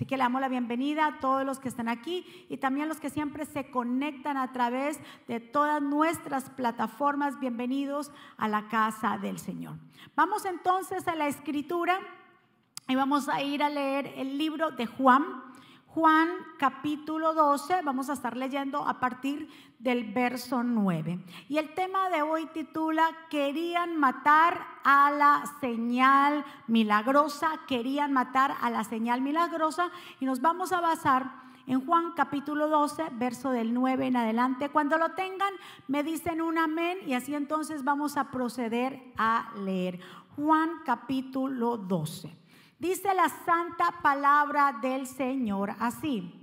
Así que le damos la bienvenida a todos los que están aquí y también a los que siempre se conectan a través de todas nuestras plataformas. Bienvenidos a la casa del Señor. Vamos entonces a la escritura y vamos a ir a leer el libro de Juan. Juan capítulo 12, vamos a estar leyendo a partir del verso 9. Y el tema de hoy titula, querían matar a la señal milagrosa, querían matar a la señal milagrosa y nos vamos a basar en Juan capítulo 12, verso del 9 en adelante. Cuando lo tengan, me dicen un amén y así entonces vamos a proceder a leer. Juan capítulo 12. Dice la santa palabra del Señor así.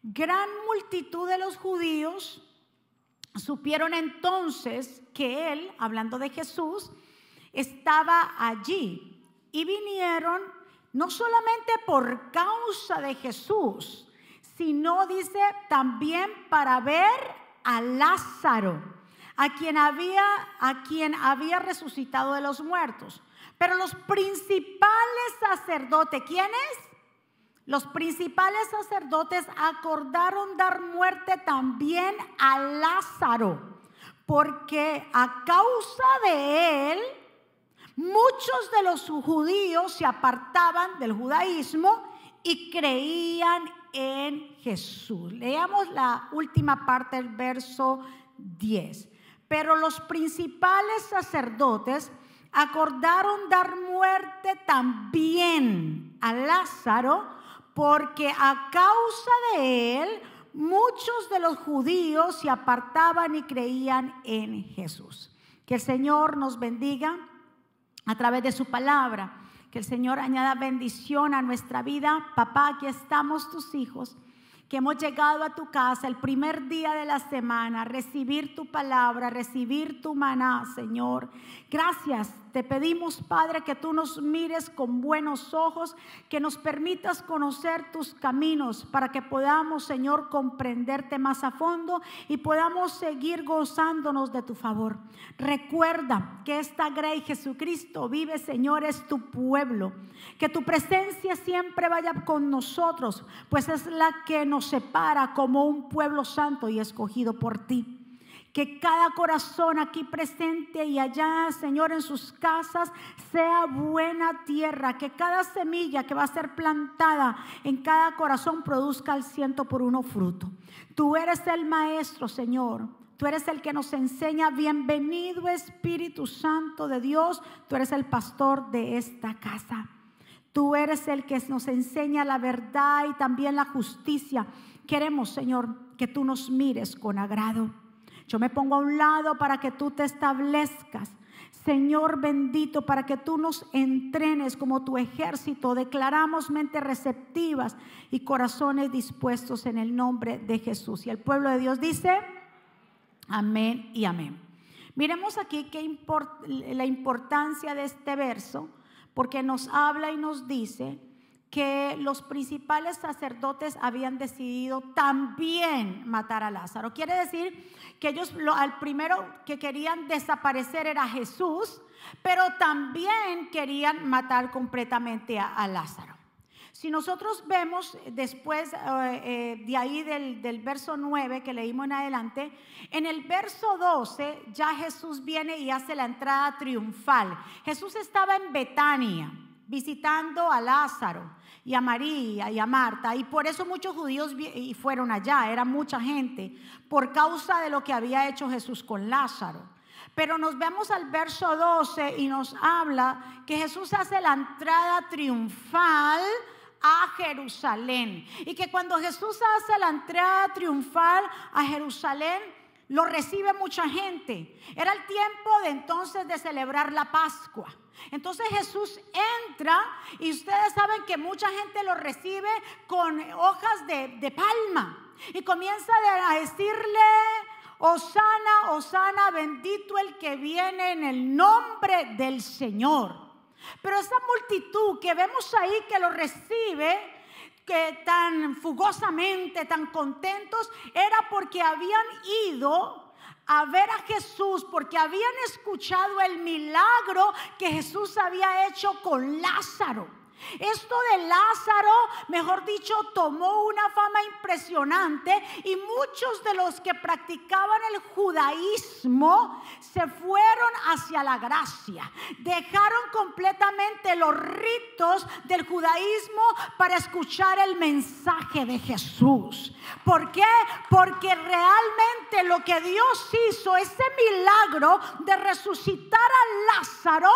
Gran multitud de los judíos supieron entonces que él, hablando de Jesús, estaba allí y vinieron no solamente por causa de Jesús, sino, dice, también para ver a Lázaro, a quien había, a quien había resucitado de los muertos. Pero los principales sacerdotes, ¿quiénes? Los principales sacerdotes acordaron dar muerte también a Lázaro, porque a causa de él, muchos de los judíos se apartaban del judaísmo y creían en Jesús. Leamos la última parte del verso 10. Pero los principales sacerdotes acordaron dar muerte también a Lázaro, porque a causa de él muchos de los judíos se apartaban y creían en Jesús. Que el Señor nos bendiga a través de su palabra. Que el Señor añada bendición a nuestra vida. Papá, aquí estamos tus hijos que hemos llegado a tu casa el primer día de la semana, recibir tu palabra, recibir tu maná, Señor. Gracias te pedimos, Padre, que tú nos mires con buenos ojos, que nos permitas conocer tus caminos para que podamos, Señor, comprenderte más a fondo y podamos seguir gozándonos de tu favor. Recuerda que esta Grey Jesucristo vive, Señor, es tu pueblo. Que tu presencia siempre vaya con nosotros, pues es la que nos separa como un pueblo santo y escogido por ti. Que cada corazón aquí presente y allá, Señor, en sus casas, sea buena tierra. Que cada semilla que va a ser plantada en cada corazón produzca el ciento por uno fruto. Tú eres el maestro, Señor. Tú eres el que nos enseña. Bienvenido Espíritu Santo de Dios. Tú eres el pastor de esta casa. Tú eres el que nos enseña la verdad y también la justicia. Queremos, Señor, que tú nos mires con agrado. Yo me pongo a un lado para que tú te establezcas. Señor bendito, para que tú nos entrenes como tu ejército. Declaramos mentes receptivas y corazones dispuestos en el nombre de Jesús. Y el pueblo de Dios dice, amén y amén. Miremos aquí qué la importancia de este verso, porque nos habla y nos dice que los principales sacerdotes habían decidido también matar a Lázaro. Quiere decir que ellos lo, al primero que querían desaparecer era Jesús, pero también querían matar completamente a, Lázaro. Si nosotros vemos después eh, eh, de ahí del, del, verso 9 que leímos en adelante, en el verso 12 ya Jesús viene y hace la entrada triunfal. Jesús estaba en Betania visitando a Lázaro y a María y a Marta. Y por eso muchos judíos fueron allá, era mucha gente, por causa de lo que había hecho Jesús con Lázaro. Pero nos vemos al verso 12 y nos habla que Jesús hace la entrada triunfal a Jerusalén. Y que cuando Jesús hace la entrada triunfal a Jerusalén, lo recibe mucha gente. Era el tiempo de entonces de celebrar la Pascua. Entonces Jesús entra y ustedes saben que mucha gente lo recibe con hojas de, palma y comienza a decirle, Osana, Osana, bendito el que viene en el nombre del Señor. Pero esa multitud que vemos ahí que lo recibe, que tan fugosamente, tan contentos, era porque habían ido a ver a Jesús porque habían escuchado el milagro que Jesús había hecho con Lázaro. Esto de Lázaro, mejor dicho, tomó una fama impresionante y muchos de los que practicaban el judaísmo se fueron hacia la gracia. Dejaron completamente los ritos del judaísmo para escuchar el mensaje de Jesús. ¿Por qué? Porque realmente lo que Dios hizo, ese milagro de resucitar a Lázaro,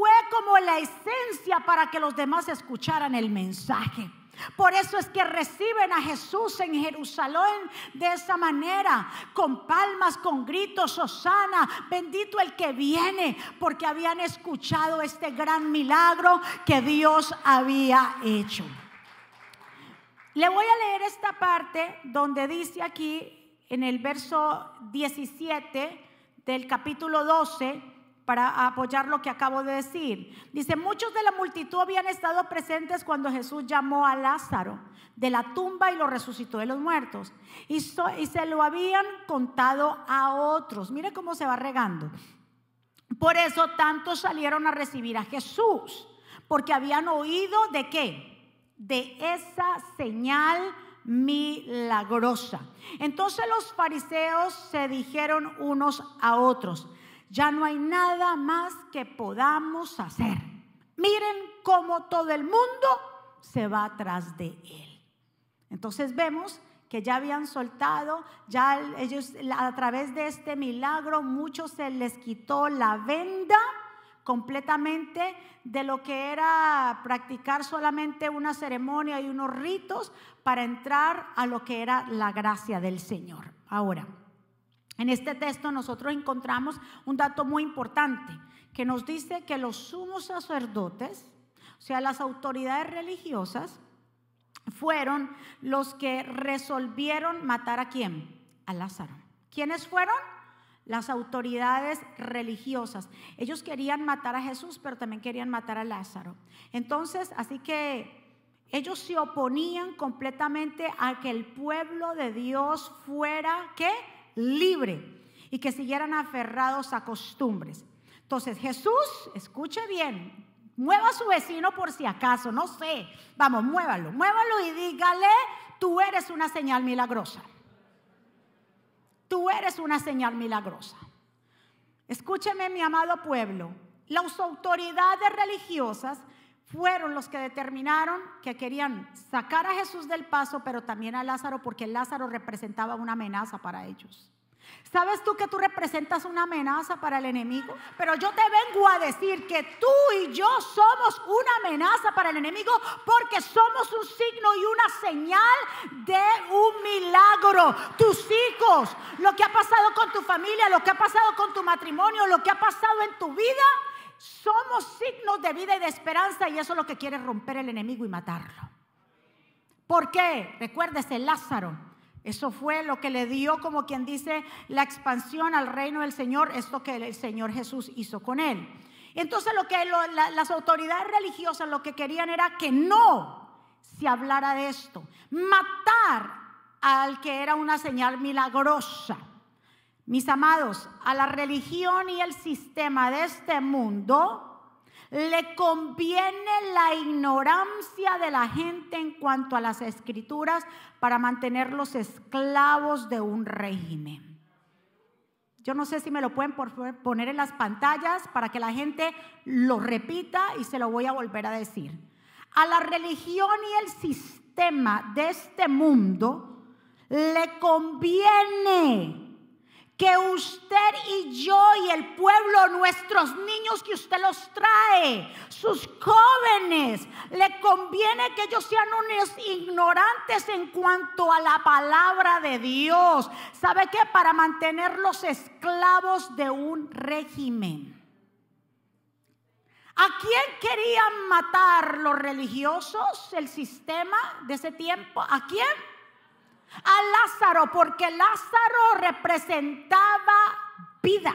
fue como la esencia para que los demás escucharan el mensaje. Por eso es que reciben a Jesús en Jerusalén de esa manera, con palmas, con gritos, Osana, bendito el que viene, porque habían escuchado este gran milagro que Dios había hecho. Le voy a leer esta parte donde dice aquí en el verso 17 del capítulo 12, para apoyar lo que acabo de decir. Dice, muchos de la multitud habían estado presentes cuando Jesús llamó a Lázaro de la tumba y lo resucitó de los muertos. Y, se lo habían contado a otros. Mire cómo se va regando. Por eso tantos salieron a recibir a Jesús, porque habían oído de qué? De esa señal milagrosa. Entonces los fariseos se dijeron unos a otros, ya no hay nada más que podamos hacer. Miren cómo todo el mundo se va atrás de él. Entonces vemos que ya habían soltado, ya ellos a través de este milagro, muchos se les quitó la venda completamente de lo que era practicar solamente una ceremonia y unos ritos para entrar a lo que era la gracia del Señor. Ahora, en este texto nosotros encontramos un dato muy importante que nos dice que los sumos sacerdotes, o sea, las autoridades religiosas, fueron los que resolvieron matar a quién? A Lázaro. ¿Quiénes fueron? Las autoridades religiosas. Ellos querían matar a Jesús, pero también querían matar a Lázaro. Entonces, así que ellos se oponían completamente a que el pueblo de Dios fuera, ¿qué? Libre y que siguieran aferrados a costumbres. Entonces Jesús, escuche bien, mueva a su vecino por si acaso, no sé, vamos, muévalo, muévalo y dígale, tú eres una señal milagrosa. Tú eres una señal milagrosa. Escúcheme mi amado pueblo, las autoridades religiosas fueron los que determinaron que querían sacar a Jesús del paso, pero también a Lázaro, porque Lázaro representaba una amenaza para ellos. ¿Sabes tú que tú representas una amenaza para el enemigo? Pero yo te vengo a decir que tú y yo somos una amenaza para el enemigo porque somos un signo y una señal de un milagro. Tus hijos, lo que ha pasado con tu familia, lo que ha pasado con tu matrimonio, lo que ha pasado en tu vida, somos signos de vida y de esperanza y eso es lo que quiere romper el enemigo y matarlo. ¿Por qué? Recuérdese, Lázaro. Eso fue lo que le dio, como quien dice, la expansión al reino del Señor, esto que el Señor Jesús hizo con él. Entonces lo que las autoridades religiosas lo que querían era que no se hablara de esto, matar al que era una señal milagrosa. Mis amados, a la religión y el sistema de este mundo le conviene la ignorancia de la gente en cuanto a las escrituras para mantenerlos esclavos de un régimen. Yo no sé si me lo pueden poner en las pantallas para que la gente lo repita y se lo voy a volver a decir. A la religión y el sistema de este mundo le conviene que usted y yo y el pueblo, nuestros niños que usted los trae, sus jóvenes, le conviene que ellos sean unos ignorantes en cuanto a la palabra de Dios. ¿Sabe qué? Para mantenerlos esclavos de un régimen. ¿A quién querían matar los religiosos, el sistema de ese tiempo? ¿A quién? A Lázaro, porque Lázaro representaba vida.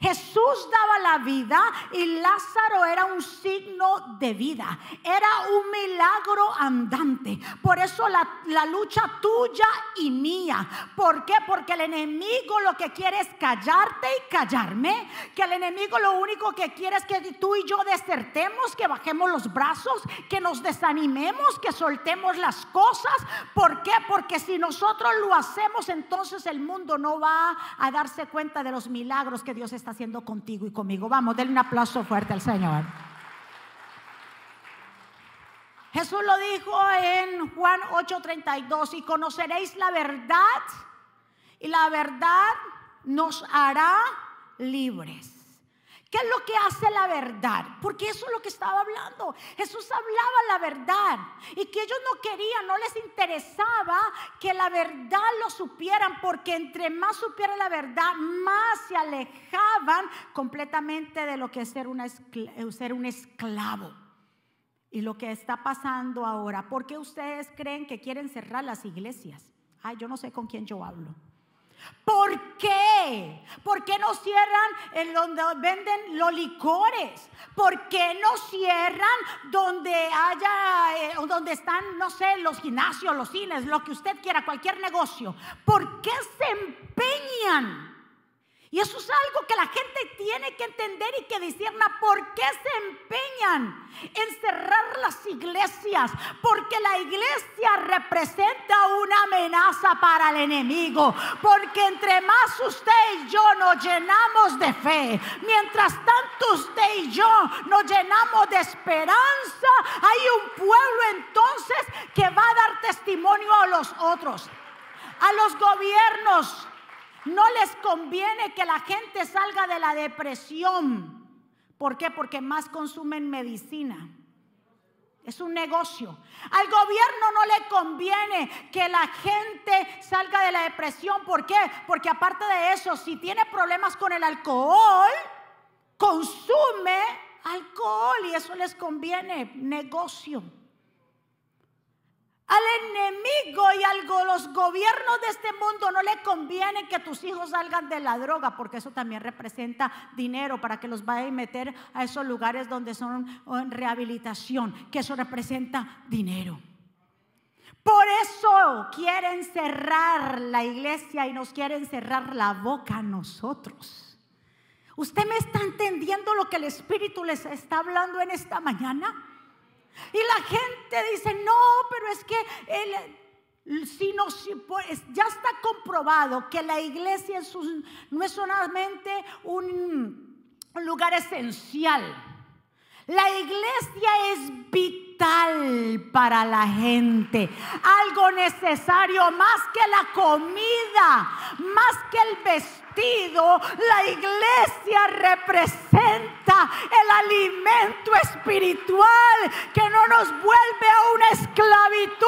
Jesús daba la vida y Lázaro era un signo de vida. Era un milagro andante. Por eso la, lucha tuya y mía. ¿Por qué? Porque el enemigo lo que quiere es callarte y callarme. Que el enemigo lo único que quiere es que tú y yo desertemos, que bajemos los brazos, que nos desanimemos, que soltemos las cosas. ¿Por qué? Porque si nosotros lo hacemos, entonces el mundo no va a darse cuenta de los milagros que Dios está haciendo contigo y conmigo. Vamos, denle un aplauso fuerte al Señor. Jesús lo dijo en Juan 8:32, y conoceréis la verdad, y la verdad nos hará libres. ¿Qué es lo que hace la verdad? Porque eso es lo que estaba hablando. Jesús hablaba la verdad y que ellos no querían, no les interesaba que la verdad lo supieran, porque entre más supieran la verdad, más se alejaban completamente de lo que es ser, una ser un esclavo. Y lo que está pasando ahora, ¿por qué ustedes creen que quieren cerrar las iglesias? Ay, yo no sé con quién yo hablo. ¿Por qué? ¿Por qué no cierran en donde venden los licores? ¿Por qué no cierran donde haya, eh, donde están, no sé, los gimnasios, los cines, lo que usted quiera, cualquier negocio? ¿Por qué se empeñan? Y eso es algo que la gente tiene que entender y que discierna por qué se empeñan en cerrar las iglesias. Porque la iglesia representa una amenaza para el enemigo. Porque entre más usted y yo nos llenamos de fe, mientras tanto usted y yo nos llenamos de esperanza, hay un pueblo entonces que va a dar testimonio a los otros. A los gobiernos no les conviene que la gente salga de la depresión. ¿Por qué? Porque más consumen medicina. Es un negocio. Al gobierno no le conviene que la gente salga de la depresión. ¿Por qué? Porque aparte de eso, si tiene problemas con el alcohol, consume alcohol y eso les conviene. Negocio. Al enemigo y a los gobiernos de este mundo no le conviene que tus hijos salgan de la droga, porque eso también representa dinero para que los vayan a meter a esos lugares donde son en rehabilitación, que eso representa dinero. Por eso quieren cerrar la iglesia y nos quieren cerrar la boca a nosotros. ¿Usted me está entendiendo lo que el Espíritu les está hablando en esta mañana? Y la gente dice, no, pero es que si no, pues, ya está comprobado que la iglesia no es solamente un lugar esencial. La iglesia es vital para la gente, algo necesario más que la comida, más que el vestido la iglesia representa el alimento espiritual que no nos vuelve a una esclavitud.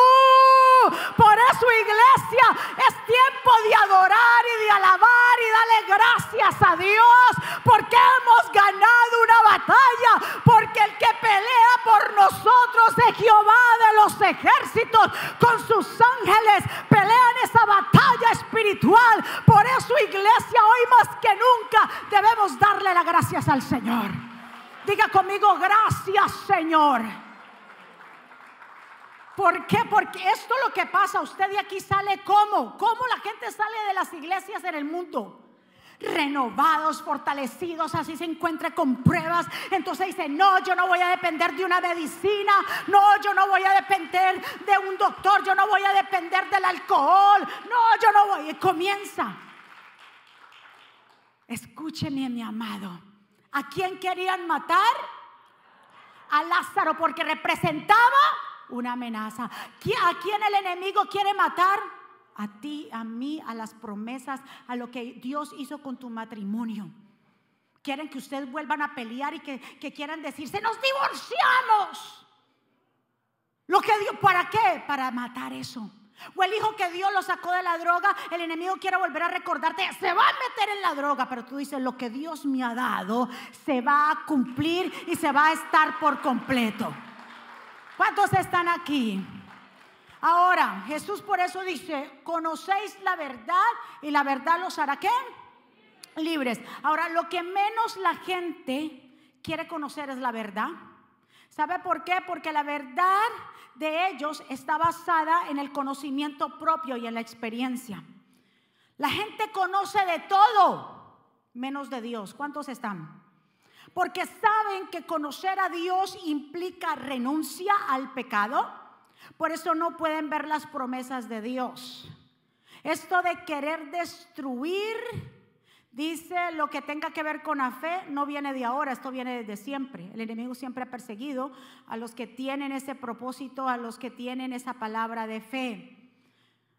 Por eso iglesia es tiempo de adorar y de alabar y darle gracias a Dios porque hemos ganado una batalla, porque el que pelea por nosotros es Jehová de los ejércitos con sus ángeles, pelean esa batalla espiritual. Por eso iglesia hoy más que nunca debemos darle las gracias al Señor. Diga conmigo, gracias Señor. ¿Por qué? Porque esto es lo que pasa. Usted de aquí sale como, ¿cómo la gente sale de las iglesias en el mundo? Renovados, fortalecidos, así se encuentre con pruebas. Entonces dice, no, yo no voy a depender de una medicina, no, yo no voy a depender de un doctor, yo no voy a depender del alcohol, no, yo no voy. Y comienza Escúcheme, mi amado. ¿A quién querían matar? A Lázaro porque representaba una amenaza. ¿A quién el enemigo quiere matar? A ti, a mí, a las promesas, a lo que Dios hizo con tu matrimonio. Quieren que ustedes vuelvan a pelear y que, quieran decirse, nos divorciamos. Lo que Dios, ¿para qué? Para matar eso. O el hijo que Dios lo sacó de la droga, el enemigo quiere volver a recordarte, se va a meter en la droga, pero tú dices, lo que Dios me ha dado se va a cumplir y se va a estar por completo. ¿Cuántos están aquí? Ahora, Jesús por eso dice, conocéis la verdad y la verdad los hará qué? libres. Ahora, lo que menos la gente quiere conocer es la verdad. ¿Sabe por qué? Porque la verdad de ellos está basada en el conocimiento propio y en la experiencia. La gente conoce de todo, menos de Dios. ¿Cuántos están? Porque saben que conocer a Dios implica renuncia al pecado. Por eso no pueden ver las promesas de Dios. Esto de querer destruir Dice, lo que tenga que ver con la fe no viene de ahora, esto viene desde siempre. El enemigo siempre ha perseguido a los que tienen ese propósito, a los que tienen esa palabra de fe.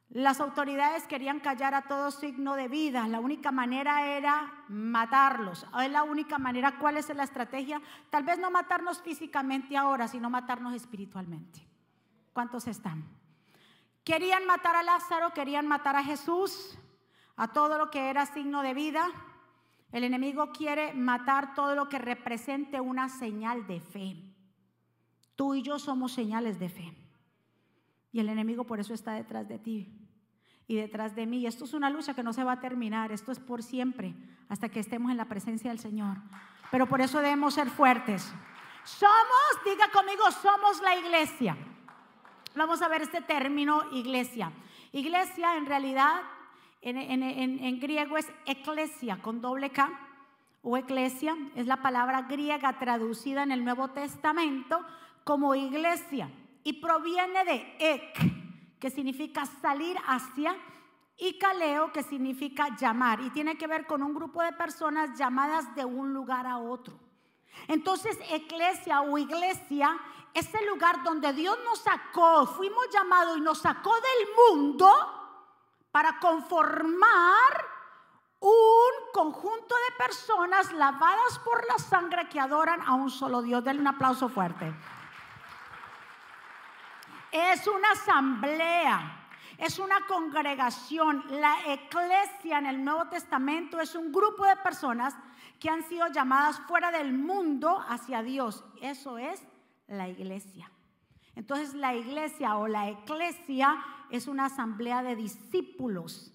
Las autoridades querían callar a todo signo de vida. La única manera era matarlos. Es la única manera. ¿Cuál es la estrategia? Tal vez no matarnos físicamente ahora, sino matarnos espiritualmente. ¿Cuántos están? Querían matar a Lázaro, querían matar a Jesús a todo lo que era signo de vida. El enemigo quiere matar todo lo que represente una señal de fe. Tú y yo somos señales de fe. Y el enemigo por eso está detrás de ti y detrás de mí. Y esto es una lucha que no se va a terminar. Esto es por siempre, hasta que estemos en la presencia del Señor. Pero por eso debemos ser fuertes. Somos, diga conmigo, somos la iglesia. Vamos a ver este término, iglesia. Iglesia en realidad en, griego es eclesia con doble K o eclesia, es la palabra griega traducida en el Nuevo Testamento como iglesia y proviene de ek, que significa salir hacia, y kaleo, que significa llamar, y tiene que ver con un grupo de personas llamadas de un lugar a otro. Entonces, eclesia o iglesia es el lugar donde Dios nos sacó, fuimos llamados y nos sacó del mundo para conformar un conjunto de personas lavadas por la sangre que adoran a un solo Dios. Denle un aplauso fuerte. Es una asamblea, es una congregación. La iglesia en el Nuevo Testamento es un grupo de personas que han sido llamadas fuera del mundo hacia Dios. Eso es la iglesia. Entonces la iglesia o la eclesia es una asamblea de discípulos,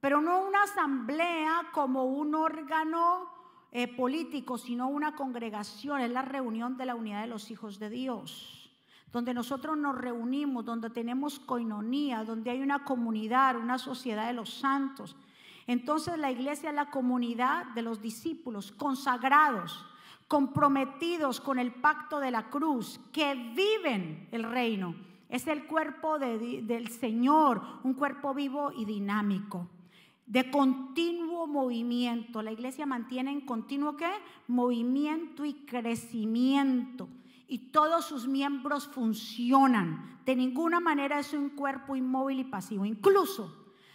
pero no una asamblea como un órgano eh, político, sino una congregación, es la reunión de la unidad de los hijos de Dios, donde nosotros nos reunimos, donde tenemos coinonía, donde hay una comunidad, una sociedad de los santos. Entonces la iglesia es la comunidad de los discípulos consagrados comprometidos con el pacto de la cruz, que viven el reino. Es el cuerpo del Señor, un cuerpo vivo y dinámico, de continuo movimiento. La iglesia mantiene en continuo qué? Movimiento y crecimiento. Y todos sus miembros funcionan. De ninguna manera es un cuerpo inmóvil y pasivo. Incluso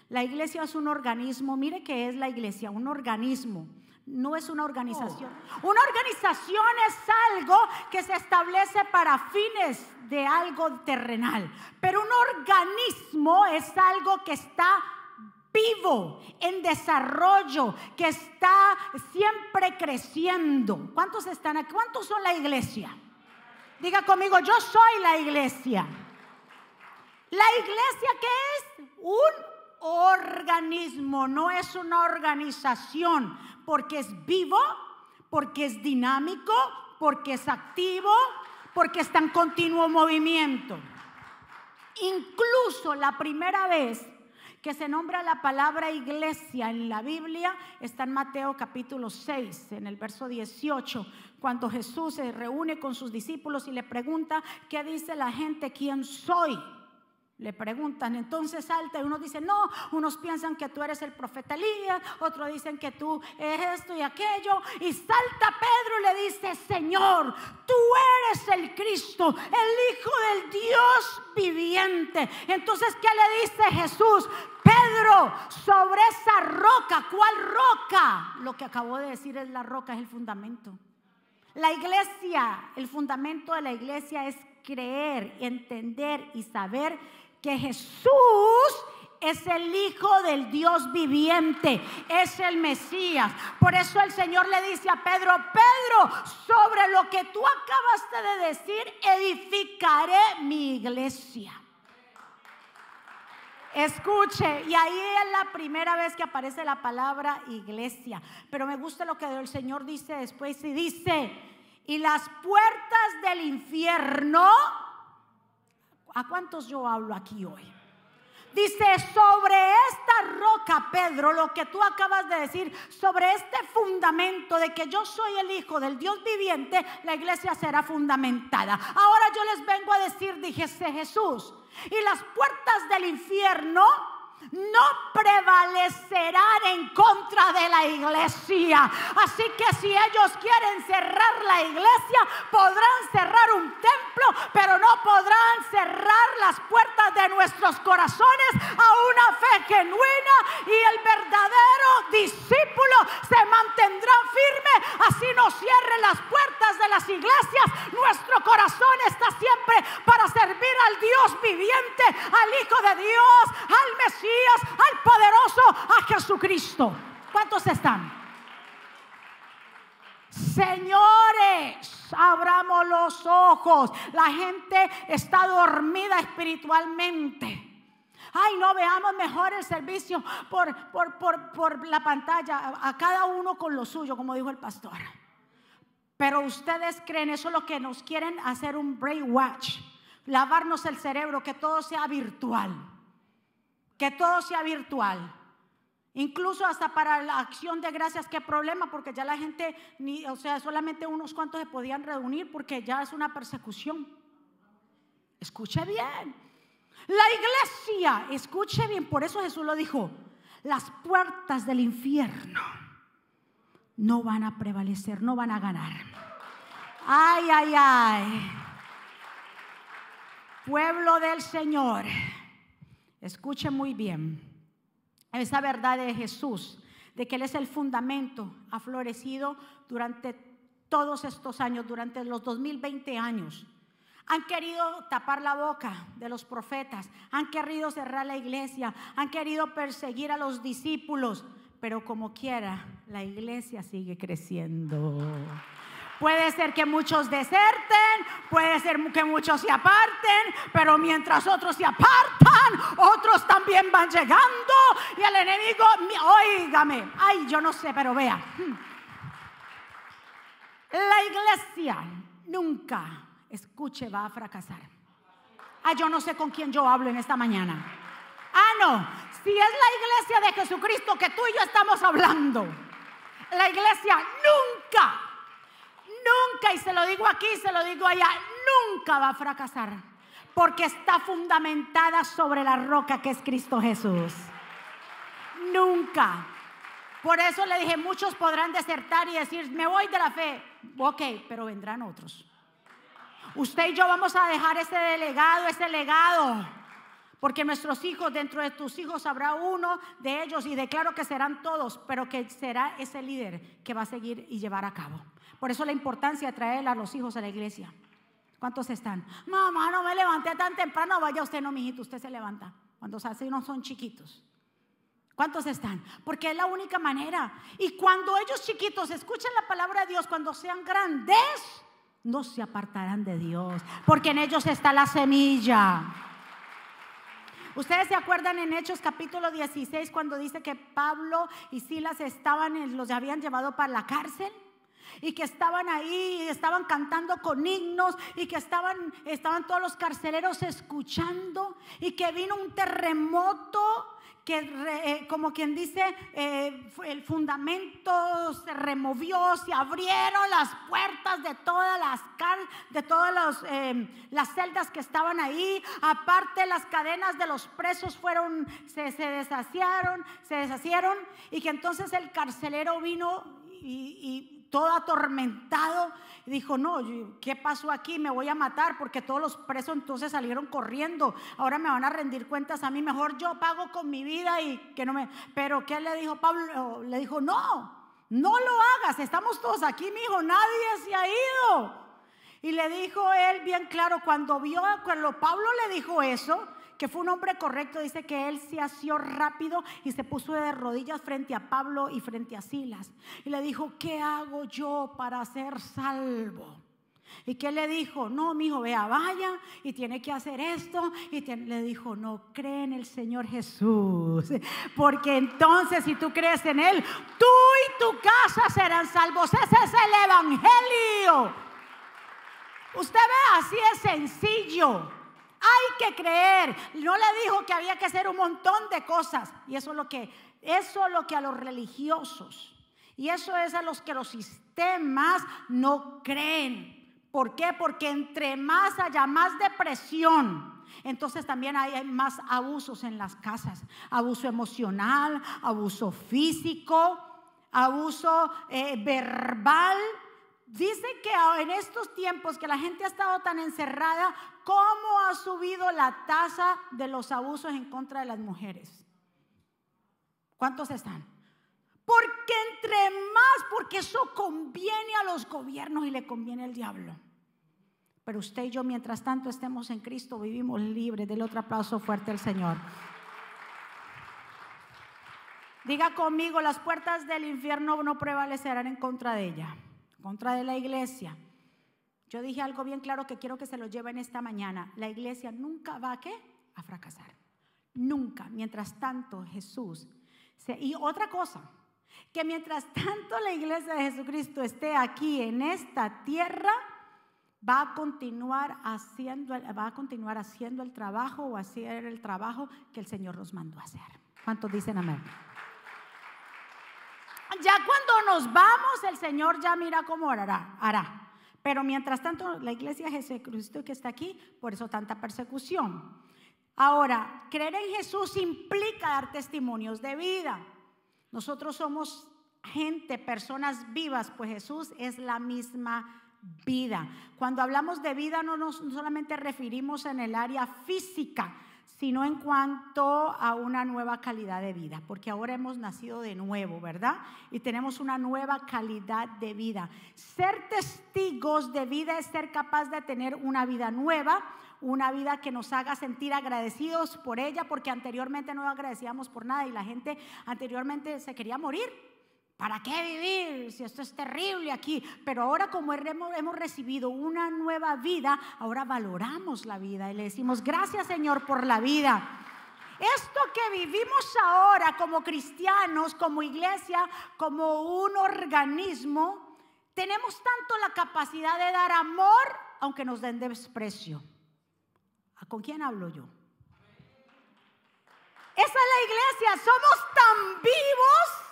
la iglesia es un organismo. Mire qué es la iglesia, un organismo no es una organización. Una organización es algo que se establece para fines de algo terrenal. Pero un organismo es algo que está vivo, en desarrollo, que está siempre creciendo. ¿Cuántos están aquí? ¿Cuántos son la iglesia? Diga conmigo, yo soy la iglesia. La iglesia que es un organismo, no es una organización porque es vivo, porque es dinámico, porque es activo, porque está en continuo movimiento. Incluso la primera vez que se nombra la palabra iglesia en la Biblia está en Mateo capítulo 6, en el verso 18, cuando Jesús se reúne con sus discípulos y le pregunta, ¿qué dice la gente? ¿Quién soy? Le preguntan, entonces salta y uno dice, no, unos piensan que tú eres el profeta Elías, otros dicen que tú eres esto y aquello, y salta Pedro y le dice, Señor, tú eres el Cristo, el Hijo del Dios viviente. Entonces, ¿qué le dice Jesús? Pedro, sobre esa roca, ¿cuál roca? Lo que acabo de decir es la roca, es el fundamento. La iglesia, el fundamento de la iglesia es creer, entender y saber que Jesús es el Hijo del Dios viviente, es el Mesías. Por eso el Señor le dice a Pedro, Pedro, sobre lo que tú acabaste de decir, edificaré mi iglesia. Escuche, y ahí es la primera vez que aparece la palabra iglesia. Pero me gusta lo que el Señor dice después y dice, y las puertas del infierno, ¿a cuántos yo hablo aquí hoy? Dice, sobre esta roca, Pedro, lo que tú acabas de decir, sobre este fundamento de que yo soy el Hijo del Dios viviente, la iglesia será fundamentada. Ahora yo les vengo a decir, dijese Jesús, y las puertas del infierno no prevalecerán en contra de la iglesia. Así que si ellos quieren cerrar la iglesia, podrán cerrar un templo, pero no podrán cerrar las puertas de nuestros corazones a una fe genuina y el verdadero discípulo se mantendrá firme. Así no cierre las puertas de las iglesias. Nuestro corazón está siempre para servir al Dios viviente, al Hijo de Dios, al Mesías al poderoso, a Jesucristo. ¿Cuántos están? Señores, abramos los ojos. La gente está dormida espiritualmente. Ay, no veamos mejor el servicio por, por, por, la pantalla, a, cada uno con lo suyo, como dijo el pastor. Pero ustedes creen, eso es lo que nos quieren hacer un brainwash, lavarnos el cerebro, que todo sea virtual que todo sea virtual. Incluso hasta para la acción de gracias, qué problema, porque ya la gente, ni, o sea, solamente unos cuantos se podían reunir porque ya es una persecución. Escuche bien. La iglesia, escuche bien, por eso Jesús lo dijo, las puertas del infierno no van a prevalecer, no van a ganar. Ay, ay, ay. Pueblo del Señor. Escuche muy bien esa verdad de Jesús, de que Él es el fundamento, ha florecido durante todos estos años, durante los 2020 años. Han querido tapar la boca de los profetas, han querido cerrar la iglesia, han querido perseguir a los discípulos, pero como quiera, la iglesia sigue creciendo. Puede ser que muchos deserten, puede ser que muchos se aparten, pero mientras otros se apartan, otros también van llegando y el enemigo, oígame, ay, yo no sé, pero vea. La iglesia nunca, escuche, va a fracasar. Ay, yo no sé con quién yo hablo en esta mañana. Ah, no, si es la iglesia de Jesucristo que tú y yo estamos hablando, la iglesia nunca nunca, y se lo digo aquí, se lo digo allá, nunca va a fracasar. Porque está fundamentada sobre la roca que es Cristo Jesús. Nunca. Por eso le dije, muchos podrán desertar y decir, me voy de la fe. Ok, pero vendrán otros. Usted y yo vamos a dejar ese delegado, ese legado. Porque nuestros hijos, dentro de tus hijos habrá uno de ellos y declaro que serán todos, pero que será ese líder que va a seguir y llevar a cabo. Por eso la importancia de traer a los hijos a la iglesia. ¿Cuántos están? Mamá, no me levanté tan temprano. Vaya usted, no, mijito, usted se levanta. Cuando así no son chiquitos. ¿Cuántos están? Porque es la única manera. Y cuando ellos chiquitos escuchen la palabra de Dios, cuando sean grandes, no se apartarán de Dios. Porque en ellos está la semilla. Ustedes se acuerdan en Hechos capítulo 16 cuando dice que Pablo y Silas estaban, los habían llevado para la cárcel y que estaban ahí, estaban cantando con himnos y que estaban, estaban todos los carceleros escuchando y que vino un terremoto que eh, como quien dice, eh, el fundamento se removió, se abrieron las puertas de todas las de todas eh, las celdas que estaban ahí, aparte las cadenas de los presos fueron, se, se deshacieron, se deshacieron, y que entonces el carcelero vino y todo atormentado, dijo, no, ¿qué pasó aquí? Me voy a matar porque todos los presos entonces salieron corriendo, ahora me van a rendir cuentas a mí, mejor yo pago con mi vida y que no me... Pero ¿qué le dijo Pablo? Le dijo, no, no lo hagas, estamos todos aquí, mi hijo, nadie se ha ido. Y le dijo él bien claro, cuando vio, cuando Pablo le dijo eso, que fue un hombre correcto, dice que él se asió rápido y se puso de rodillas frente a Pablo y frente a Silas. Y le dijo, ¿qué hago yo para ser salvo? ¿Y qué le dijo? No, mi hijo, vea, vaya y tiene que hacer esto. Y le dijo, no, cree en el Señor Jesús. Porque entonces si tú crees en Él, tú y tu casa serán salvos. Ese es el Evangelio. Usted ve, así es sencillo. Hay que creer. No le dijo que había que hacer un montón de cosas. Y eso es lo que, eso es lo que a los religiosos. Y eso es a los que los sistemas no creen. ¿Por qué? Porque entre más haya más depresión, entonces también hay más abusos en las casas. Abuso emocional, abuso físico, abuso eh, verbal. Dice que en estos tiempos que la gente ha estado tan encerrada, ¿cómo ha subido la tasa de los abusos en contra de las mujeres? ¿Cuántos están? Porque entre más, porque eso conviene a los gobiernos y le conviene al diablo. Pero usted y yo, mientras tanto estemos en Cristo, vivimos libres. Del otro aplauso fuerte al Señor. Diga conmigo, las puertas del infierno no prevalecerán en contra de ella, contra de la iglesia. Yo dije algo bien claro que quiero que se lo lleven esta mañana. La iglesia nunca va a qué? A fracasar. Nunca. Mientras tanto, Jesús. y otra cosa, que mientras tanto la iglesia de Jesucristo esté aquí en esta tierra, va a continuar haciendo, va a continuar haciendo el trabajo o hacer el trabajo que el Señor nos mandó a hacer. ¿Cuántos dicen amén? Ya cuando nos vamos, el Señor ya mira cómo hará. hará. Pero mientras tanto, la iglesia de Jesucristo que está aquí, por eso tanta persecución. Ahora, creer en Jesús implica dar testimonios de vida. Nosotros somos gente, personas vivas, pues Jesús es la misma vida. Cuando hablamos de vida no nos solamente referimos en el área física, sino en cuanto a una nueva calidad de vida, porque ahora hemos nacido de nuevo, ¿verdad? Y tenemos una nueva calidad de vida. Ser testigos de vida es ser capaz de tener una vida nueva, una vida que nos haga sentir agradecidos por ella, porque anteriormente no agradecíamos por nada y la gente anteriormente se quería morir. ¿Para qué vivir si esto es terrible aquí? Pero ahora como hemos, recibido una nueva vida, ahora valoramos la vida y le decimos, gracias Señor por la vida. Esto que vivimos ahora como cristianos, como iglesia, como un organismo, tenemos tanto la capacidad de dar amor aunque nos den desprecio. ¿Con quién hablo yo? Esa es la iglesia. Somos tan vivos,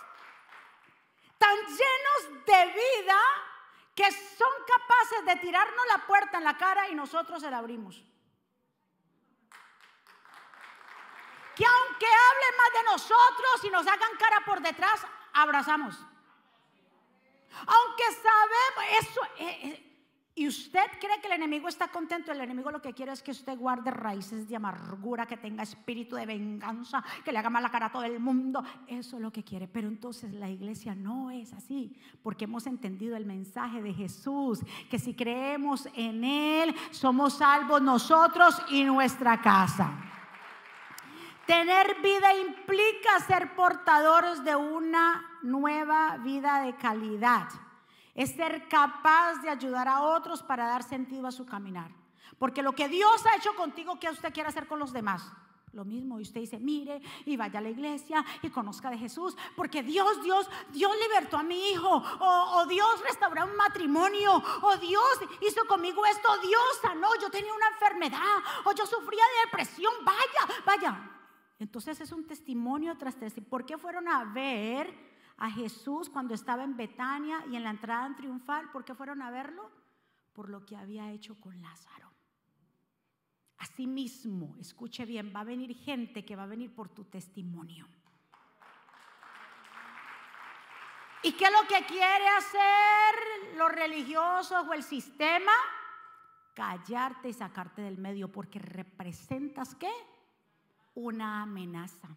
tan llenos de vida, que son capaces de tirarnos la puerta en la cara y nosotros se la abrimos. Que aunque hablen más de nosotros y nos hagan cara por detrás, abrazamos. Aunque sabemos, eso, eh, eh, y usted cree que el enemigo está contento, el enemigo lo que quiere es que usted guarde raíces de amargura, que tenga espíritu de venganza, que le haga mala cara a todo el mundo. Eso es lo que quiere. Pero entonces la iglesia no es así, porque hemos entendido el mensaje de Jesús, que si creemos en Él, somos salvos nosotros y nuestra casa. Tener vida implica ser portadores de una nueva vida de calidad es ser capaz de ayudar a otros para dar sentido a su caminar. Porque lo que Dios ha hecho contigo, ¿qué usted quiere hacer con los demás? Lo mismo, y usted dice, mire, y vaya a la iglesia y conozca de Jesús, porque Dios, Dios, Dios libertó a mi hijo, o, Dios restauró un matrimonio, o Dios hizo conmigo esto, Dios sanó, yo tenía una enfermedad, o yo sufría de depresión, vaya, vaya. Entonces es un testimonio tras testimonio. ¿Por qué fueron a ver a Jesús cuando estaba en Betania y en la entrada en triunfal. ¿Por qué fueron a verlo? Por lo que había hecho con Lázaro. Asimismo, escuche bien, va a venir gente que va a venir por tu testimonio. ¿Y qué es lo que quiere hacer los religiosos o el sistema? Callarte y sacarte del medio porque representas qué? Una amenaza.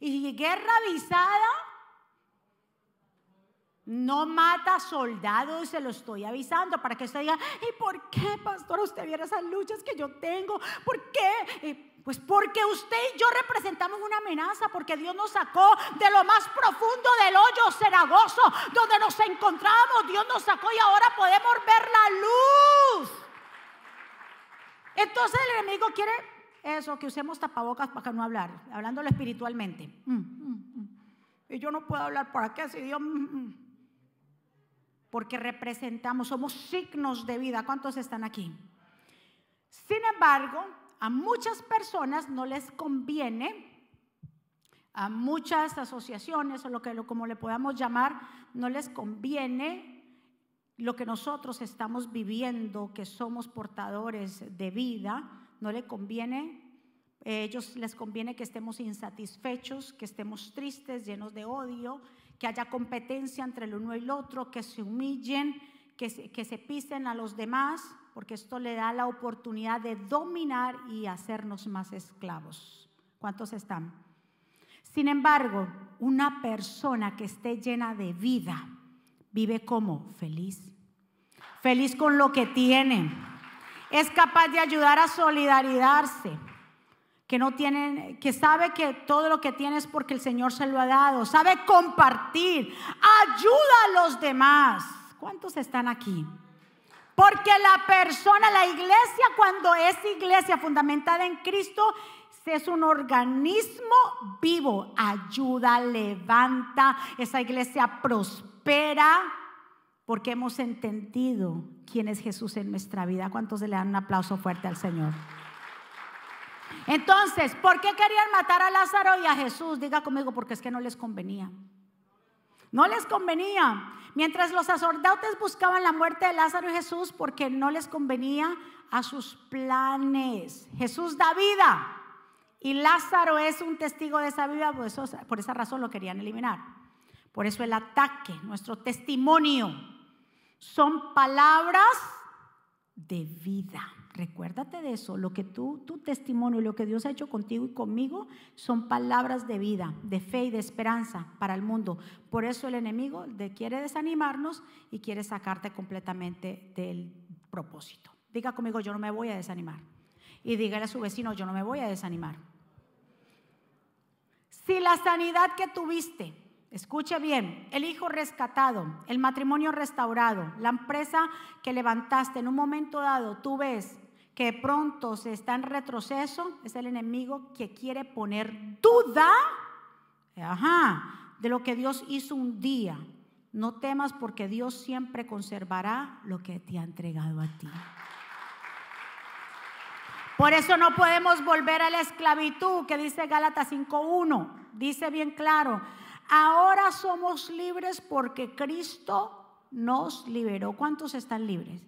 Y guerra avisada no mata soldados, se lo estoy avisando para que usted diga, ¿y por qué, pastor, usted viera esas luchas que yo tengo? ¿Por qué? Pues porque usted y yo representamos una amenaza, porque Dios nos sacó de lo más profundo del hoyo cenagoso donde nos encontramos. Dios nos sacó y ahora podemos ver la luz. Entonces el enemigo quiere eso, que usemos tapabocas para no hablar, hablándolo espiritualmente. Mm, mm, mm. Y yo no puedo hablar para qué si Dios... Porque representamos, somos signos de vida. ¿Cuántos están aquí? Sin embargo, a muchas personas no les conviene, a muchas asociaciones o lo que como le podamos llamar, no les conviene lo que nosotros estamos viviendo, que somos portadores de vida, no le conviene. A ellos les conviene que estemos insatisfechos, que estemos tristes, llenos de odio, que haya competencia entre el uno y el otro, que se humillen, que se, que se pisen a los demás, porque esto le da la oportunidad de dominar y hacernos más esclavos. ¿Cuántos están? Sin embargo, una persona que esté llena de vida vive como feliz, feliz con lo que tiene, es capaz de ayudar a solidarizarse, que no tienen, que sabe que todo lo que tiene es porque el Señor se lo ha dado, sabe compartir, ayuda a los demás. ¿Cuántos están aquí? Porque la persona, la iglesia, cuando es iglesia fundamentada en Cristo, es un organismo vivo. Ayuda, levanta, esa iglesia prospera porque hemos entendido quién es Jesús en nuestra vida. ¿Cuántos le dan un aplauso fuerte al Señor? Entonces, ¿por qué querían matar a Lázaro y a Jesús? Diga conmigo, porque es que no les convenía. No les convenía. Mientras los sacerdotes buscaban la muerte de Lázaro y Jesús porque no les convenía a sus planes. Jesús da vida y Lázaro es un testigo de esa vida, por, eso, por esa razón lo querían eliminar. Por eso el ataque, nuestro testimonio, son palabras de vida. Recuérdate de eso, lo que tú, tu testimonio, lo que Dios ha hecho contigo y conmigo son palabras de vida, de fe y de esperanza para el mundo. Por eso el enemigo quiere desanimarnos y quiere sacarte completamente del propósito. Diga conmigo, yo no me voy a desanimar. Y dígale a su vecino, yo no me voy a desanimar. Si la sanidad que tuviste, escuche bien, el hijo rescatado, el matrimonio restaurado, la empresa que levantaste en un momento dado, tú ves que pronto se está en retroceso, es el enemigo que quiere poner duda de lo que Dios hizo un día. No temas porque Dios siempre conservará lo que te ha entregado a ti. Por eso no podemos volver a la esclavitud que dice Gálatas 5.1. Dice bien claro, ahora somos libres porque Cristo nos liberó. ¿Cuántos están libres?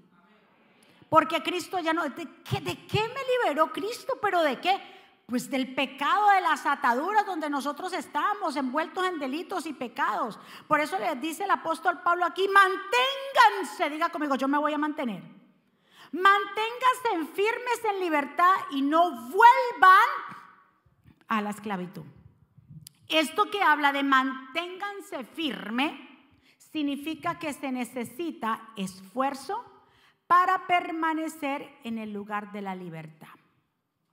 Porque Cristo ya no... ¿De qué, ¿De me liberó Cristo? ¿Pero de qué? Pues del pecado de las ataduras donde nosotros estamos envueltos en delitos y pecados. Por eso les dice el apóstol Pablo aquí, manténganse, diga conmigo, yo me voy a mantener. Manténganse firmes en libertad y no vuelvan a la esclavitud. Esto que habla de manténganse firme significa que se necesita esfuerzo, para permanecer en el lugar de la libertad.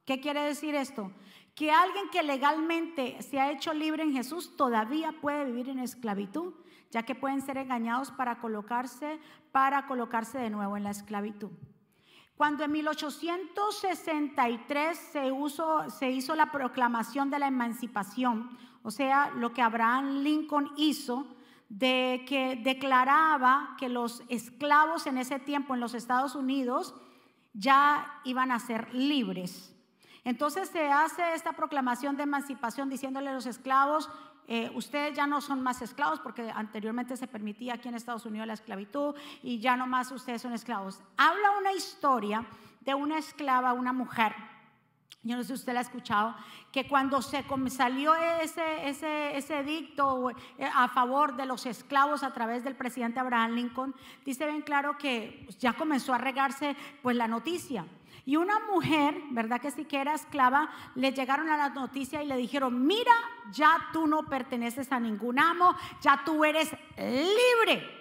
¿Qué quiere decir esto? Que alguien que legalmente se ha hecho libre en Jesús todavía puede vivir en esclavitud, ya que pueden ser engañados para colocarse, para colocarse de nuevo en la esclavitud. Cuando en 1863 se, se hizo la proclamación de la emancipación, o sea, lo que Abraham Lincoln hizo, de que declaraba que los esclavos en ese tiempo en los Estados Unidos ya iban a ser libres. Entonces se hace esta proclamación de emancipación diciéndole a los esclavos, eh, ustedes ya no son más esclavos porque anteriormente se permitía aquí en Estados Unidos la esclavitud y ya no más ustedes son esclavos. Habla una historia de una esclava, una mujer yo no sé si usted la ha escuchado, que cuando se salió ese, ese, edicto eh, a favor de los esclavos a través del presidente Abraham Lincoln, dice bien claro que ya comenzó a regarse pues la noticia. Y una mujer, ¿verdad que sí que era esclava, le llegaron a la noticia y le dijeron, mira, ya tú no perteneces a ningún amo, ya tú eres libre.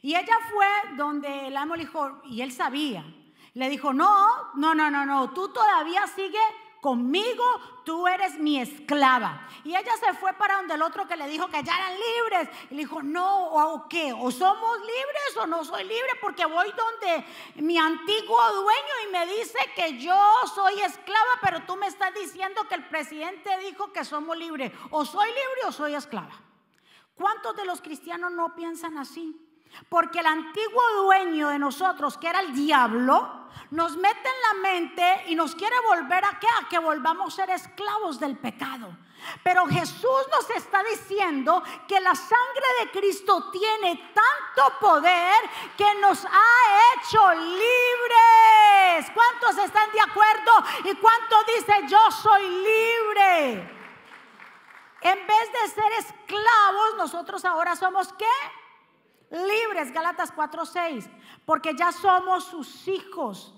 Y ella fue donde el amo le dijo, y él sabía, le dijo, no, no, no, no, no, tú todavía sigue conmigo tú eres mi esclava. Y ella se fue para donde el otro que le dijo que ya eran libres. Y le dijo, no, ¿o qué? ¿O somos libres o no soy libre? Porque voy donde mi antiguo dueño y me dice que yo soy esclava, pero tú me estás diciendo que el presidente dijo que somos libres. O soy libre o soy esclava. ¿Cuántos de los cristianos no piensan así? Porque el antiguo dueño de nosotros, que era el diablo, nos mete en la mente y nos quiere volver a, que volvamos a ser esclavos del pecado. Pero Jesús nos está diciendo que la sangre de Cristo tiene tanto poder que nos ha hecho libres. ¿Cuántos están de acuerdo? ¿Y cuántos dicen yo soy libre? En vez de ser esclavos, nosotros ahora somos qué? Libres, Galatas 4:6, porque ya somos sus hijos.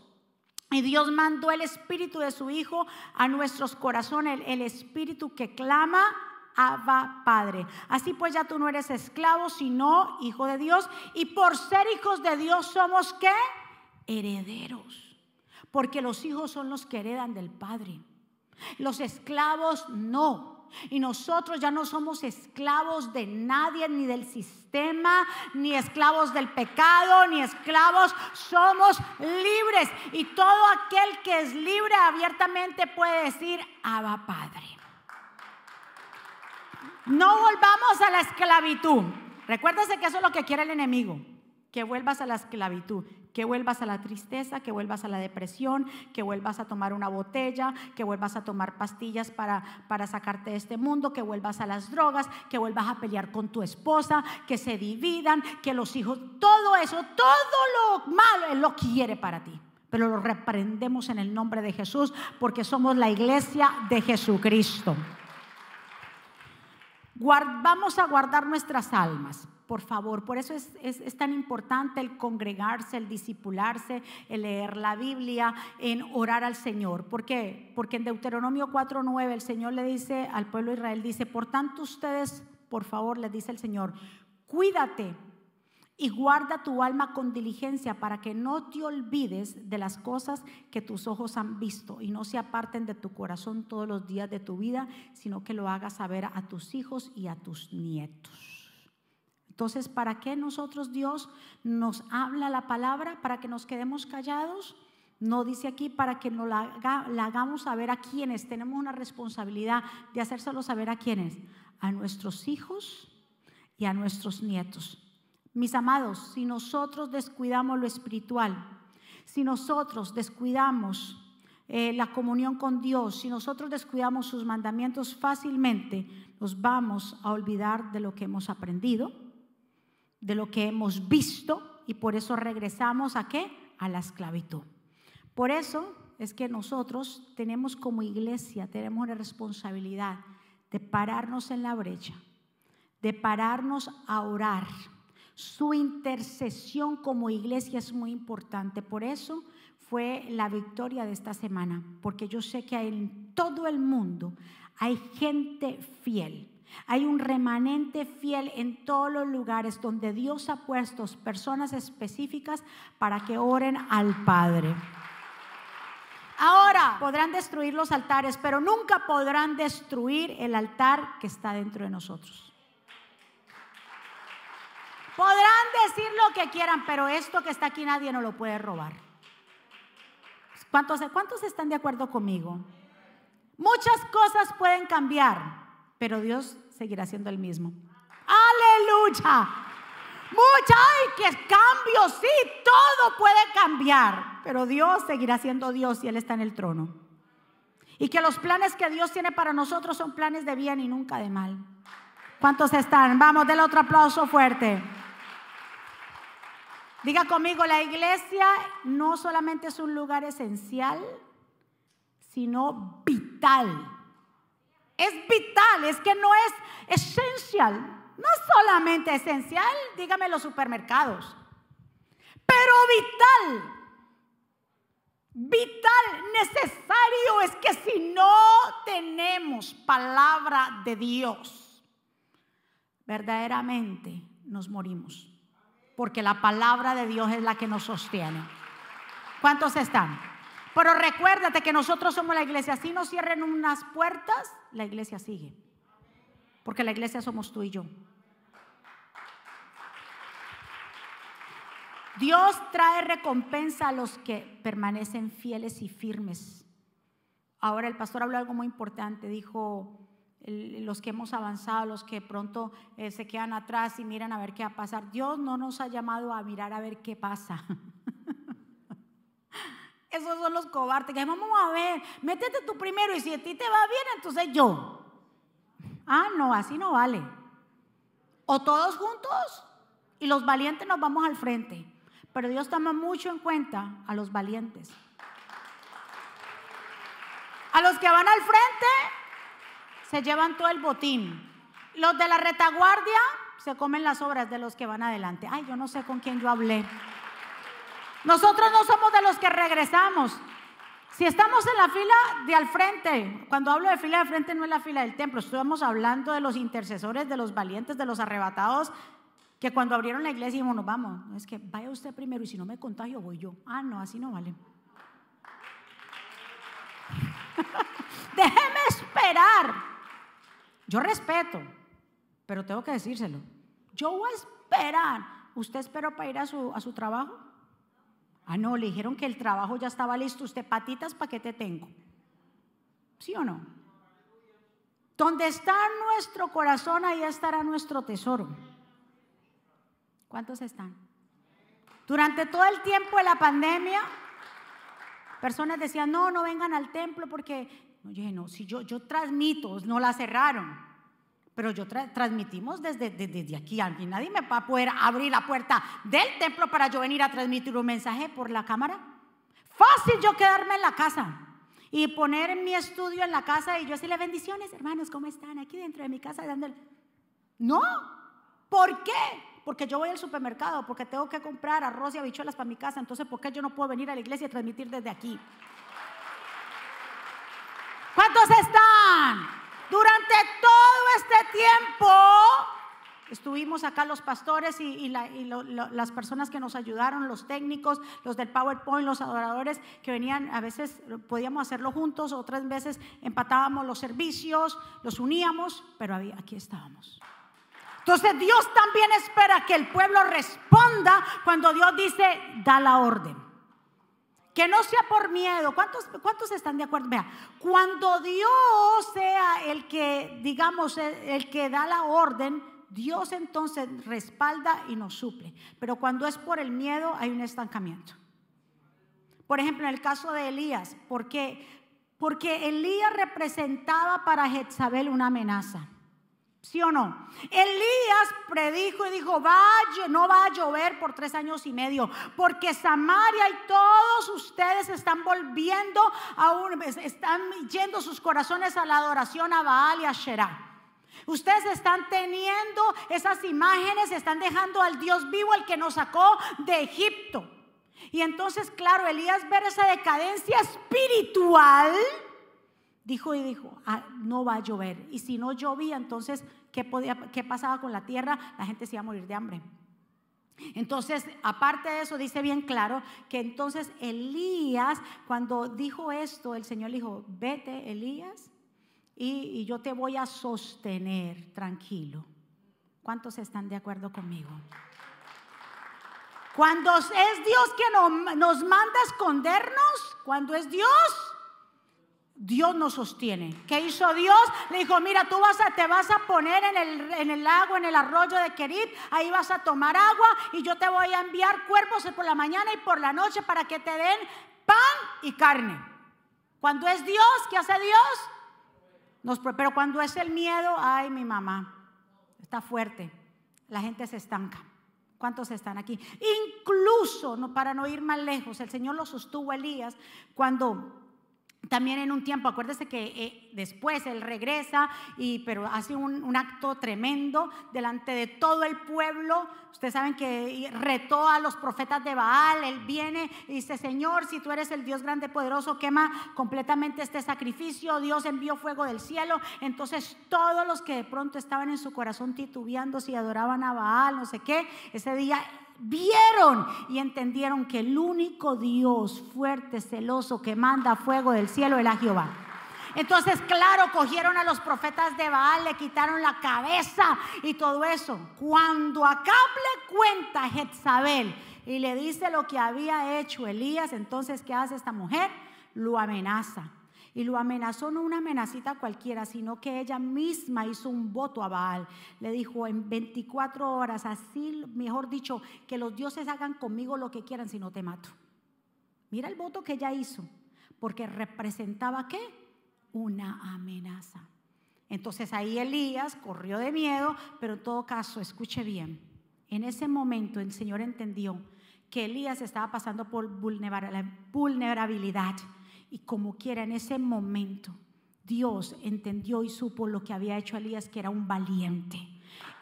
Y Dios mandó el espíritu de su Hijo a nuestros corazones, el, espíritu que clama, Abba Padre. Así pues ya tú no eres esclavo, sino hijo de Dios. Y por ser hijos de Dios somos qué? Herederos. Porque los hijos son los que heredan del Padre. Los esclavos no. Y nosotros ya no somos esclavos de nadie, ni del sistema, ni esclavos del pecado, ni esclavos. Somos libres. Y todo aquel que es libre abiertamente puede decir, Abba Padre. No volvamos a la esclavitud. Recuérdese que eso es lo que quiere el enemigo, que vuelvas a la esclavitud que vuelvas a la tristeza, que vuelvas a la depresión, que vuelvas a tomar una botella, que vuelvas a tomar pastillas para, para sacarte de este mundo, que vuelvas a las drogas, que vuelvas a pelear con tu esposa, que se dividan, que los hijos, todo eso, todo lo malo, Él lo quiere para ti. Pero lo reprendemos en el nombre de Jesús porque somos la iglesia de Jesucristo. vamos a guardar nuestras almas por favor. Por eso es, tan importante el congregarse, el disipularse, el leer la Biblia, en orar al Señor. ¿Por qué? Porque en Deuteronomio 4.9 el Señor le dice al pueblo de Israel, dice, por tanto ustedes, por favor, les dice el Señor, cuídate y guarda tu alma con diligencia para que no te olvides de las cosas que tus ojos han visto y no se aparten de tu corazón todos los días de tu vida, sino que lo hagas saber a tus hijos y a tus nietos. Entonces, ¿para qué nosotros Dios nos habla la palabra? ¿Para que nos quedemos callados? No dice aquí para que nos la, hagamos saber a quienes. Tenemos una responsabilidad de hacérselo saber a quienes. A nuestros hijos y a nuestros nietos. Mis amados, si nosotros descuidamos lo espiritual, si nosotros descuidamos eh, la comunión con Dios, si nosotros descuidamos sus mandamientos fácilmente, nos vamos a olvidar de lo que hemos aprendido de lo que hemos visto y por eso regresamos a qué? A la esclavitud. Por eso es que nosotros tenemos como iglesia, tenemos la responsabilidad de pararnos en la brecha, de pararnos a orar. Su intercesión como iglesia es muy importante. Por eso fue la victoria de esta semana, porque yo sé que en todo el mundo hay gente fiel hay un remanente fiel en todos los lugares donde Dios ha puesto personas específicas para que oren al Padre. Ahora podrán destruir los altares, pero nunca podrán destruir el altar que está dentro de nosotros. Podrán decir lo que quieran, pero esto que está aquí nadie nos lo puede robar. ¿Cuántos, ¿Cuántos están de acuerdo conmigo? Muchas cosas pueden cambiar, pero Dios seguirá siendo el mismo. Aleluya. Mucha, ay, que cambio, sí, todo puede cambiar, pero Dios seguirá siendo Dios y Él está en el trono. Y que los planes que Dios tiene para nosotros son planes de bien y nunca de mal. ¿Cuántos están? Vamos, del otro aplauso fuerte. Diga conmigo, la iglesia no solamente es un lugar esencial, sino vital es vital, es que no es esencial. No solamente esencial, dígame los supermercados, pero vital. Vital, necesario es que si no tenemos palabra de Dios, verdaderamente nos morimos. Porque la palabra de Dios es la que nos sostiene. ¿Cuántos están? Pero recuérdate que nosotros somos la iglesia. Si nos cierren unas puertas, la iglesia sigue. Porque la iglesia somos tú y yo. Dios trae recompensa a los que permanecen fieles y firmes. Ahora el pastor habló algo muy importante. Dijo, los que hemos avanzado, los que pronto eh, se quedan atrás y miran a ver qué va a pasar. Dios no nos ha llamado a mirar a ver qué pasa. Esos son los cobardes que vamos a ver, métete tú primero y si a ti te va bien, entonces yo. Ah, no, así no vale. O todos juntos y los valientes nos vamos al frente. Pero Dios toma mucho en cuenta a los valientes. A los que van al frente se llevan todo el botín. Los de la retaguardia se comen las obras de los que van adelante. Ay, yo no sé con quién yo hablé. Nosotros no somos de los que regresamos. Si estamos en la fila de al frente, cuando hablo de fila de frente no es la fila del templo, estamos hablando de los intercesores, de los valientes, de los arrebatados, que cuando abrieron la iglesia dijimos, nos vamos, es que vaya usted primero y si no me contagio voy yo. Ah, no, así no vale. Déjeme esperar. Yo respeto, pero tengo que decírselo. Yo voy a esperar. ¿Usted esperó para ir a su, a su trabajo? Ah, no, le dijeron que el trabajo ya estaba listo. Usted, patitas, ¿para qué te tengo? ¿Sí o no? Donde está nuestro corazón, ahí estará nuestro tesoro. ¿Cuántos están? Durante todo el tiempo de la pandemia, personas decían, no, no vengan al templo porque, no, yo no, si yo, yo transmito, no la cerraron. Pero yo transmitimos desde, aquí. aquí. Nadie me va a poder abrir la puerta del templo para yo venir a transmitir un mensaje por la cámara. Fácil yo quedarme en la casa y poner mi estudio en la casa y yo decirle bendiciones, hermanos, ¿cómo están? Aquí dentro de mi casa dándole. No, ¿por qué? Porque yo voy al supermercado, porque tengo que comprar arroz y habichuelas para mi casa. Entonces, ¿por qué yo no puedo venir a la iglesia y transmitir desde aquí? ¿Cuántos están? Durante todo este tiempo estuvimos acá los pastores y, las personas que nos ayudaron, los técnicos, los del PowerPoint, los adoradores que venían, a veces podíamos hacerlo juntos, otras veces empatábamos los servicios, los uníamos, pero aquí estábamos. Entonces Dios también espera que el pueblo responda cuando Dios dice, da la orden. Que no sea por miedo. ¿Cuántos, ¿Cuántos están de acuerdo? Vea, cuando Dios sea el que, digamos, el, que da la orden, Dios entonces respalda y nos suple. Pero cuando es por el miedo, hay un estancamiento. Por ejemplo, en el caso de Elías. Porque Elías representaba para Jezabel una amenaza. ¿Sí o no? Elías predijo y dijo, vaya, no va a llover por tres años y medio, porque Samaria y todos ustedes están volviendo a están yendo sus corazones a la adoración a Baal y a Sherah. Ustedes están teniendo esas imágenes, están dejando al Dios vivo, el que nos sacó de Egipto. Y entonces, claro, Elías ver esa decadencia espiritual, dijo y dijo, ah, no va a llover. Y si no llovía, entonces, ¿qué, podía, ¿qué pasaba con la tierra? La gente se iba a morir de hambre. Entonces, aparte de eso, dice bien claro que entonces Elías, cuando dijo esto, el Señor le dijo, vete, Elías, y, y yo te voy a sostener tranquilo. ¿Cuántos están de acuerdo conmigo? Cuando es Dios que nos manda a escondernos, cuando es Dios, Dios nos sostiene. ¿Qué hizo Dios? Le dijo, mira, tú vas a, te vas a poner en el, en el lago, en el arroyo de Kerib, ahí vas a tomar agua y yo te voy a enviar cuerpos por la mañana y por la noche para que te den pan y carne. Cuando es Dios, ¿qué hace Dios? Nos, pero cuando es el miedo, ay, mi mamá, está fuerte, la gente se estanca. ¿Cuántos están aquí? Incluso, no, para no ir más lejos, el Señor lo sostuvo a Elías cuando también en un tiempo, acuérdese que eh, después él regresa, y, pero hace un, acto tremendo delante de todo el pueblo. Ustedes saben que retó a los profetas de Baal. Él viene y dice: Señor, si tú eres el Dios grande, poderoso, quema completamente este sacrificio. Dios envió fuego del cielo. Entonces, todos los que de pronto estaban en su corazón titubeando si adoraban a Baal, no sé qué, ese día vieron y entendieron que el único Dios fuerte, celoso, que manda fuego del cielo era Jehová. Entonces, claro, cogieron a los profetas de Baal, le quitaron la cabeza y todo eso. Cuando Acab le cuenta a Jezabel y le dice lo que había hecho Elías, entonces, ¿qué hace esta mujer? Lo amenaza. Y lo amenazó no una amenacita cualquiera, sino que ella misma hizo un voto a Baal. Le dijo en 24 horas, así, mejor dicho, que los dioses hagan conmigo lo que quieran si no te mato. Mira el voto que ella hizo, porque representaba qué? Una amenaza. Entonces ahí Elías corrió de miedo, pero en todo caso, escuche bien, en ese momento el Señor entendió que Elías estaba pasando por vulnerabilidad y como quiera, en ese momento, Dios entendió y supo lo que había hecho Elías, que era un valiente.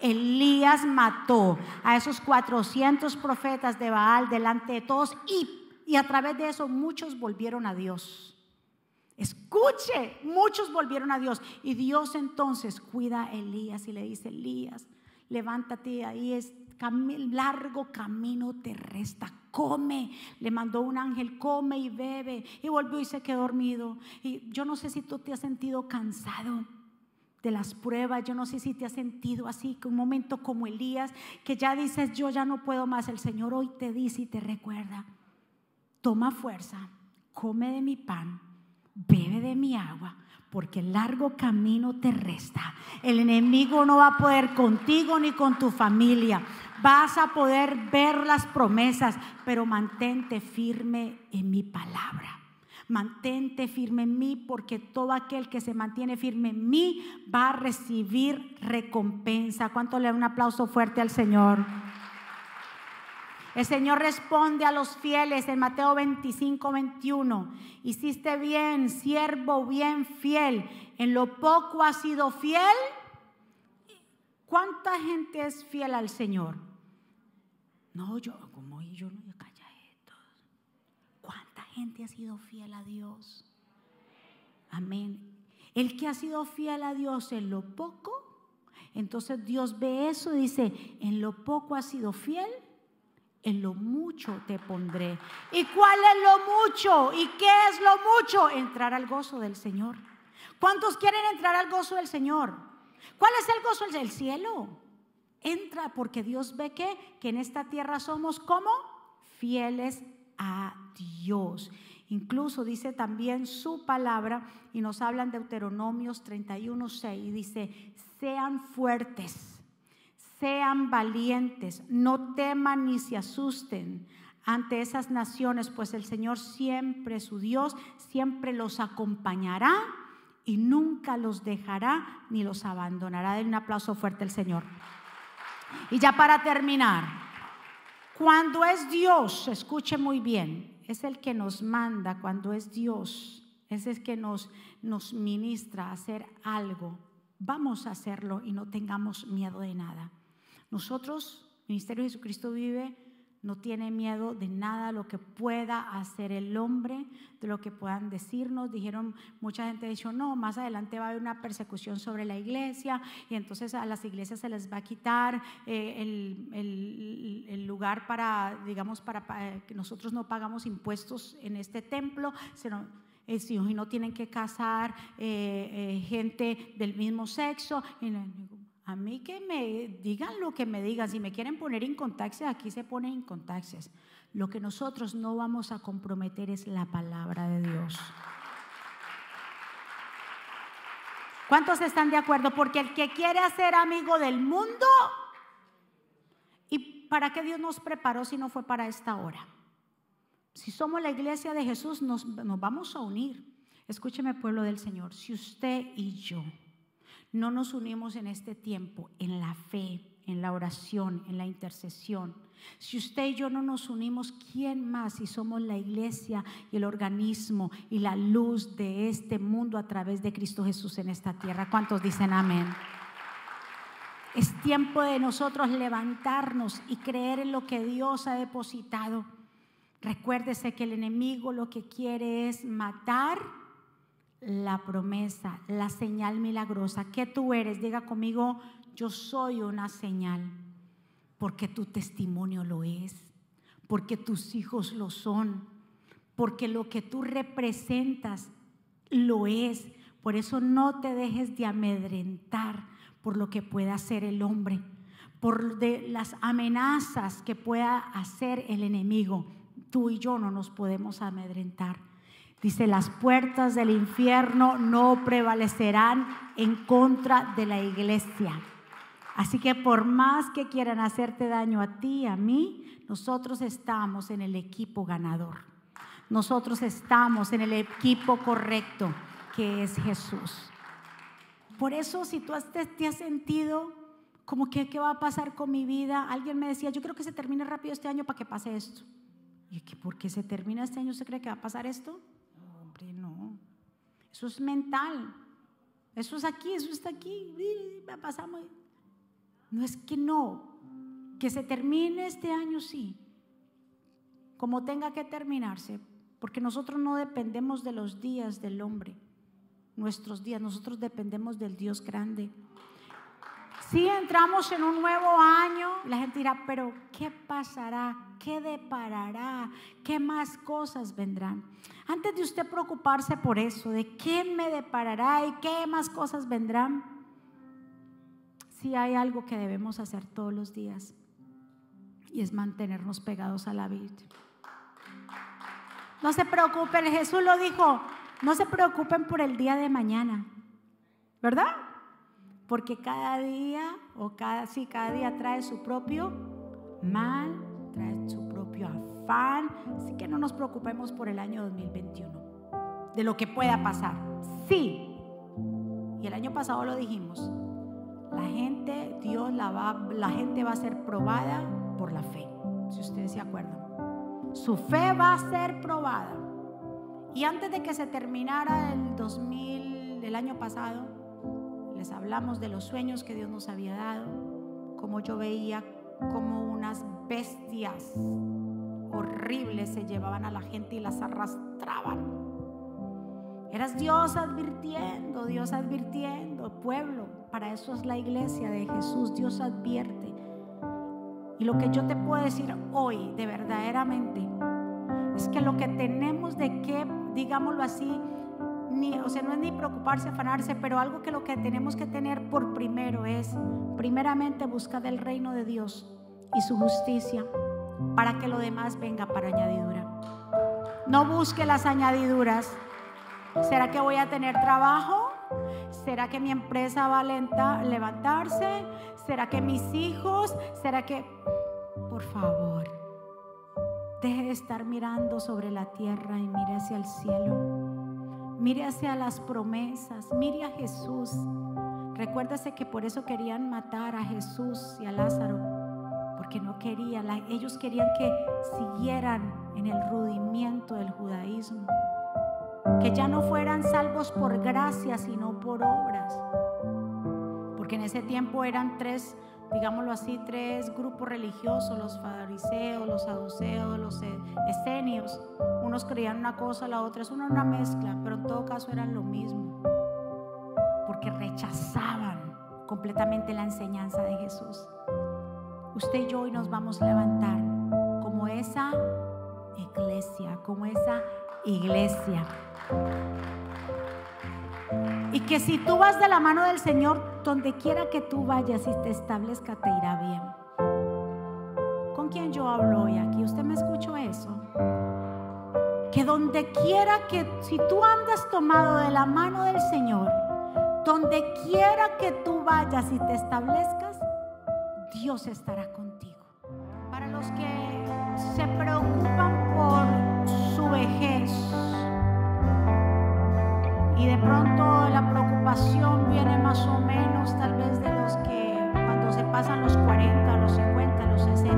Elías mató a esos 400 profetas de Baal delante de todos y, y a través de eso muchos volvieron a Dios. Escuche, muchos volvieron a Dios. Y Dios entonces cuida a Elías y le dice, Elías, levántate, ahí es largo camino te resta, come. Le mandó un ángel, come y bebe. Y volvió y se quedó dormido. Y yo no sé si tú te has sentido cansado de las pruebas. Yo no sé si te has sentido así, que un momento como Elías, que ya dices, yo ya no puedo más. El Señor hoy te dice y te recuerda, toma fuerza, come de mi pan, bebe de mi agua, porque el largo camino te resta. El enemigo no va a poder contigo ni con tu familia. Vas a poder ver las promesas, pero mantente firme en mi palabra. Mantente firme en mí porque todo aquel que se mantiene firme en mí va a recibir recompensa. ¿Cuánto le da un aplauso fuerte al Señor? El Señor responde a los fieles en Mateo 25, 21. Hiciste bien, siervo bien fiel. En lo poco has sido fiel. ¿Cuánta gente es fiel al Señor? No, yo, como yo no esto. ¿Cuánta gente ha sido fiel a Dios? Amén. El que ha sido fiel a Dios en lo poco, entonces Dios ve eso y dice, en lo poco has sido fiel, en lo mucho te pondré. ¿Y cuál es lo mucho? ¿Y qué es lo mucho? Entrar al gozo del Señor. ¿Cuántos quieren entrar al gozo del Señor? ¿Cuál es el gozo del cielo? Entra porque Dios ve que, que en esta tierra somos como fieles a Dios. Incluso dice también su palabra y nos hablan de Deuteronomios 31, 6 y dice, sean fuertes, sean valientes, no teman ni se asusten ante esas naciones, pues el Señor siempre, su Dios, siempre los acompañará y nunca los dejará ni los abandonará. Den un aplauso fuerte al Señor. Y ya para terminar, cuando es Dios, escuche muy bien, es el que nos manda, cuando es Dios, es el que nos, nos ministra a hacer algo, vamos a hacerlo y no tengamos miedo de nada. Nosotros, Ministerio de Jesucristo vive, no tiene miedo de nada lo que pueda hacer el hombre, de lo que puedan decirnos. Dijeron, mucha gente dijo, no, más adelante va a haber una persecución sobre la iglesia y entonces a las iglesias se les va a quitar eh, el, lugar para, digamos, para, que nosotros no pagamos impuestos en este templo, sino eh, si no tienen que casar eh, gente del mismo sexo. A mí que me digan lo que me digan. Si me quieren poner incontaxias, aquí se pone incontaxias. Lo que nosotros no vamos a comprometer es la palabra de Dios. ¿Cuántos están de acuerdo? Porque el que quiere ser amigo del mundo, ¿y para qué Dios nos preparó si no fue para esta hora? Si somos la iglesia de Jesús, nos vamos a unir. Escúcheme, pueblo del Señor, si usted y yo no nos unimos en este tiempo en la fe, en la oración, en la intercesión, si usted y yo no nos unimos, ¿quién más si somos la iglesia y el organismo y la luz de este mundo a través de Cristo Jesús en esta tierra? ¿Cuántos dicen amén? Es tiempo de nosotros levantarnos y creer en lo que Dios ha depositado. Recuérdese que el enemigo lo que quiere es matar, la promesa, la señal milagrosa. que tú eres? Diga conmigo, yo soy una señal. porque tu testimonio lo es, porque tus hijos lo son, porque lo que tú representas lo es. Por eso no te dejes de amedrentar por lo que pueda hacer el hombre, por las amenazas que pueda hacer el enemigo. Tú y yo no nos podemos amedrentar. Dice, las puertas del infierno no prevalecerán en contra de la iglesia. Así que por más que quieran hacerte daño a ti, a mí, nosotros estamos en el equipo ganador. Nosotros estamos en el equipo correcto, que es Jesús. Por eso, si tú te, te has sentido como que, ¿qué va a pasar con mi vida? Alguien me decía, yo creo que se termine rápido este año para que pase esto. Y que porque se termina este año, ¿se cree que va a pasar esto? No. Eso es mental. Eso es aquí, eso está aquí. Pasar No es que no. Que se termine este año, sí. Como tenga que terminarse. Porque nosotros no dependemos de los días del hombre nuestros días. Nosotros dependemos del Dios grande. Si entramos en un nuevo año, la gente dirá, pero ¿qué pasará? ¿Qué deparará? ¿Qué más cosas vendrán? Antes de usted preocuparse por eso, de qué me deparará y qué más cosas vendrán, si hay algo que debemos hacer todos los días y es mantenernos pegados a la vida. No se preocupen, Jesús lo dijo, no se preocupen por el día de mañana, ¿verdad? Porque cada día, o cada, sí, cada día trae su propio mal, trae su propio afán. Así que no nos preocupemos por el año 2021, de lo que pueda pasar. Sí, y el año pasado lo dijimos, la gente, Dios la va, la gente va a ser probada por la fe, si ustedes se acuerdan. Su fe va a ser probada. Y antes de que se terminara el 2000, el año pasado, les hablamos de los sueños que Dios nos había dado, como yo veía como unas bestias horribles se llevaban a la gente y las arrastraban. Eras Dios advirtiendo, Dios advirtiendo, pueblo. Para eso es la iglesia de Jesús. Dios advierte. Y lo que yo te puedo decir hoy, de verdaderamente, es que lo que tenemos de qué digámoslo así, o sea, no es ni preocuparse, afanarse, pero algo que lo que tenemos que tener por primero es, primeramente, buscar el reino de Dios y su justicia para que lo demás venga para añadidura. No busque las añadiduras. ¿Será que voy a tener trabajo? ¿Será que mi empresa va a levantarse? ¿Será que mis hijos? ¿Será que... Por favor. Deje de estar mirando sobre la tierra y mire hacia el cielo. Mire hacia las promesas. Mire a Jesús. Recuérdese que por eso querían matar a Jesús y a Lázaro. Porque no querían. Ellos querían que siguieran en el rudimiento del judaísmo. Que ya no fueran salvos por gracia, sino por obras. Porque en ese tiempo eran tres digámoslo así, tres grupos religiosos, los fariseos, los saduceos, los e-, esenios. Unos creían una cosa, la otra es una, una mezcla, pero en todo caso eran lo mismo, porque rechazaban completamente la enseñanza de Jesús. Usted y yo hoy nos vamos a levantar como esa iglesia, como esa iglesia. Y que si tú vas de la mano del Señor, donde quiera que tú vayas y te establezca, te irá bien. ¿Con quién yo hablo hoy aquí? ¿Usted me escuchó eso? Que donde quiera que, si tú andas tomado de la mano del Señor, donde quiera que tú vayas y te establezcas, Dios estará contigo. Para los que se preocupan por su vejez, y de pronto la preocupación viene más o menos tal vez de los que cuando se pasan los 40, los 50, los 60.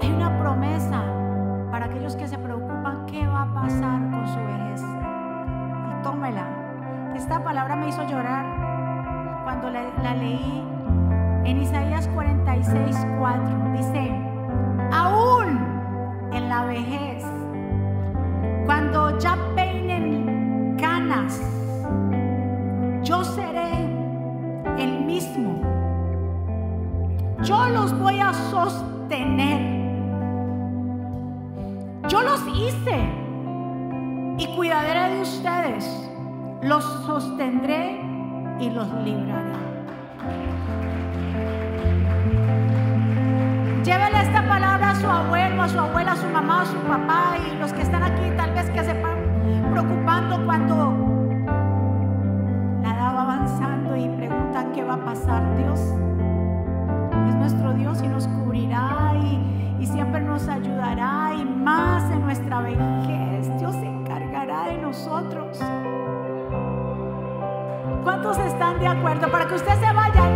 Hay una promesa para aquellos que se preocupan qué va a pasar con su vejez. Y tómela. Esta palabra me hizo llorar cuando la, leí en Isaías 46, 4. Dice, aún en la vejez, yo los voy a sostener. Yo los hice y cuidaré de ustedes. Los sostendré y los libraré. Llévele esta palabra a su abuelo, a su abuela, a su mamá, a su papá y los que están aquí tal vez que se van preocupando cuando nada va avanzando y preguntan qué va a pasar Dios. De acuerdo? Para que usted se vaya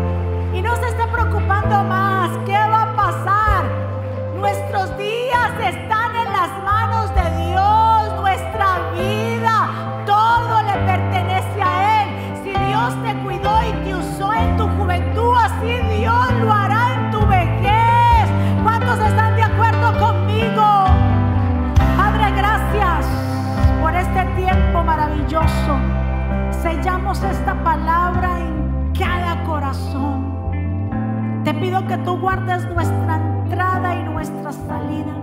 que tú guardes nuestra entrada y nuestra salida.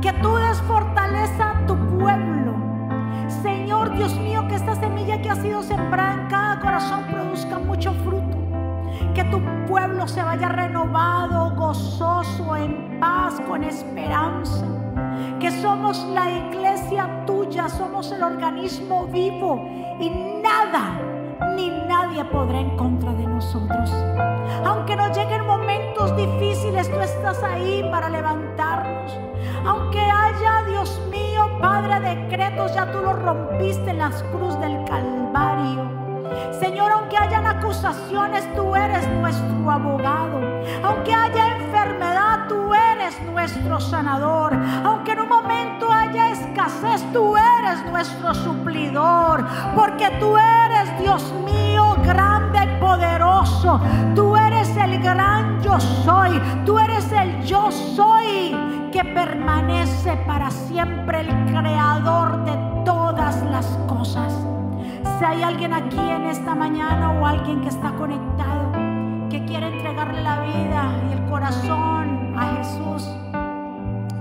Que tú des fortaleza a tu pueblo. Señor Dios mío, que esta semilla que ha sido sembrada en cada corazón produzca mucho fruto. Que tu pueblo se vaya renovado, gozoso, en paz, con esperanza. Que somos la iglesia tuya, somos el organismo vivo y nada ni nadie podrá en contra de nosotros. Aunque nos lleguen momentos difíciles, tú estás ahí para levantarnos. Aunque haya, Dios mío, Padre, decretos, ya tú los rompiste en las cruz del Calvario. Señor, aunque hayan acusaciones, tú eres nuestro abogado. Aunque haya enfermedad, tú eres nuestro sanador. Aunque en un momento haya escasez, tú eres nuestro suplidor. Porque tú eres, Dios mío, grande y poderoso. Tú eres el gran yo soy. Tú eres el yo soy que permanece para siempre, el creador de todas las cosas. Si hay alguien aquí en esta mañana o alguien que está conectado, que quiere entregarle la vida y el corazón a Jesús,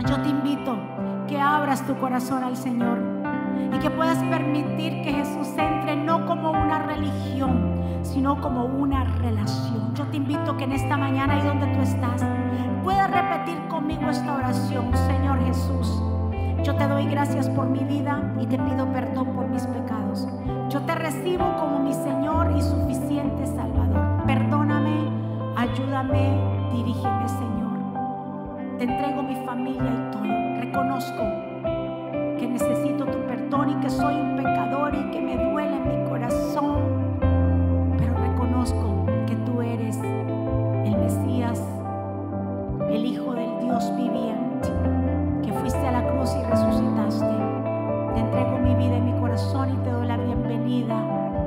yo te invito que abras tu corazón al Señor y que puedas permitir que Jesús entre no como una religión, sino como una relación. Yo te invito que en esta mañana, ahí donde tú estás, puedas repetir conmigo esta oración, Señor Jesús. Yo te doy gracias por mi vida y te pido perdón por mis pecados. Yo te recibo como mi Señor y suficiente Salvador. Perdóname, ayúdame, dirígeme, Señor. Te entrego mi familia y todo. Reconozco que necesito tu y que soy un pecador y que me duele en mi corazón. Pero reconozco que tú eres el Mesías, el Hijo del Dios viviente, que fuiste a la cruz y resucitaste. Te entrego mi vida y mi corazón y te doy la bienvenida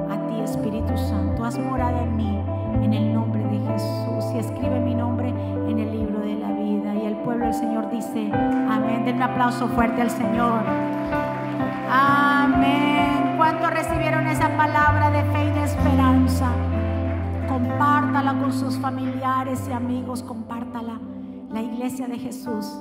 a ti, Espíritu Santo. Haz morada en mí, en el nombre de Jesús. Y escribe mi nombre en el libro de la vida. Y el pueblo del Señor dice, amén. Den un aplauso fuerte al Señor. Amén. ¿Cuántos recibieron esa palabra de fe y de esperanza? Compártala con sus familiares y amigos, compártala. La iglesia de Jesús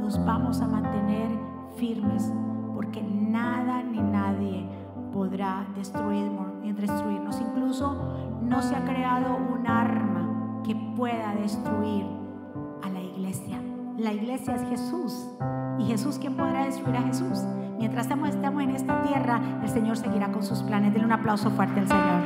nos vamos a mantener firmes porque nada ni nadie podrá destruirnos, destruirnos. Incluso no se ha creado un arma que pueda destruir a la iglesia. La iglesia es Jesús. ¿Y Jesús quién podrá destruir a Jesús? Mientras estamos, en esta tierra, el Señor seguirá con sus planes. Denle un aplauso fuerte al Señor.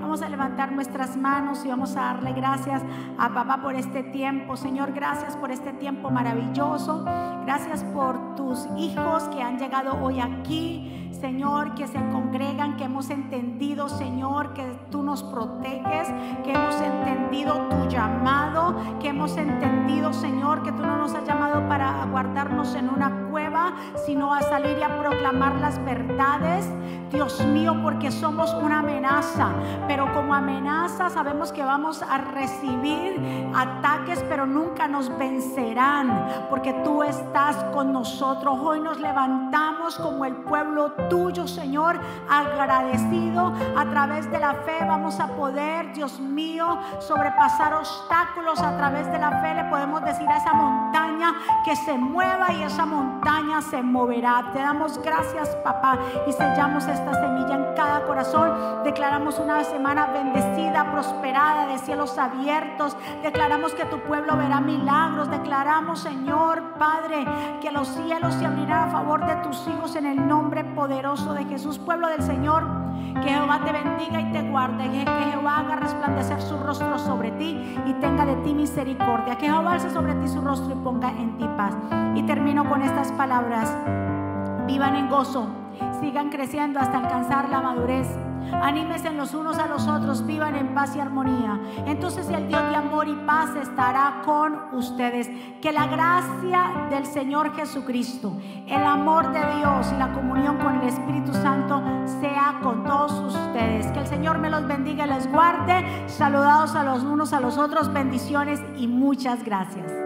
Vamos a levantar nuestras manos y vamos a darle gracias a papá por este tiempo. Señor, gracias por este tiempo maravilloso. Gracias por tus hijos que han llegado hoy aquí. Señor, que se congregan, que hemos entendido, Señor, que tú nos proteges, que hemos entendido tu llamado, que hemos entendido, Señor, que tú no nos has llamado para guardarnos en una sino a salir y a proclamar las verdades. Dios mío, porque somos una amenaza, pero como amenaza sabemos que vamos a recibir ataques, pero nunca nos vencerán, porque tú estás con nosotros. Hoy nos levantamos como el pueblo tuyo, Señor, agradecido. A través de la fe vamos a poder, Dios mío, sobrepasar obstáculos. A través de la fe le podemos decir a esa montaña que se mueva y esa montaña se moverá. Te damos gracias, papá, y sellamos esta semilla en cada corazón. Declaramos una semana bendecida, prosperada, de cielos abiertos. Declaramos que tu pueblo verá milagros. Declaramos, Señor, Padre, que los cielos se abrirán a favor de tus hijos en el nombre poderoso de Jesús. Pueblo del Señor, que Jehová te bendiga y te guarde. Que Jehová haga resplandecer su rostro sobre ti y tenga de ti misericordia. Que Jehová alce sobre ti su rostro y ponga en ti paz. Y termino con estas palabras. Vivan en gozo, sigan creciendo hasta alcanzar la madurez. Anímense los unos a los otros, vivan en paz y armonía. Entonces el Dios de amor y paz estará con ustedes. Que la gracia del Señor Jesucristo, el amor de Dios y la comunión con el Espíritu Santo sea con todos ustedes. Que el Señor me los bendiga y les guarde. Saludados a los unos a los otros, bendiciones y muchas gracias.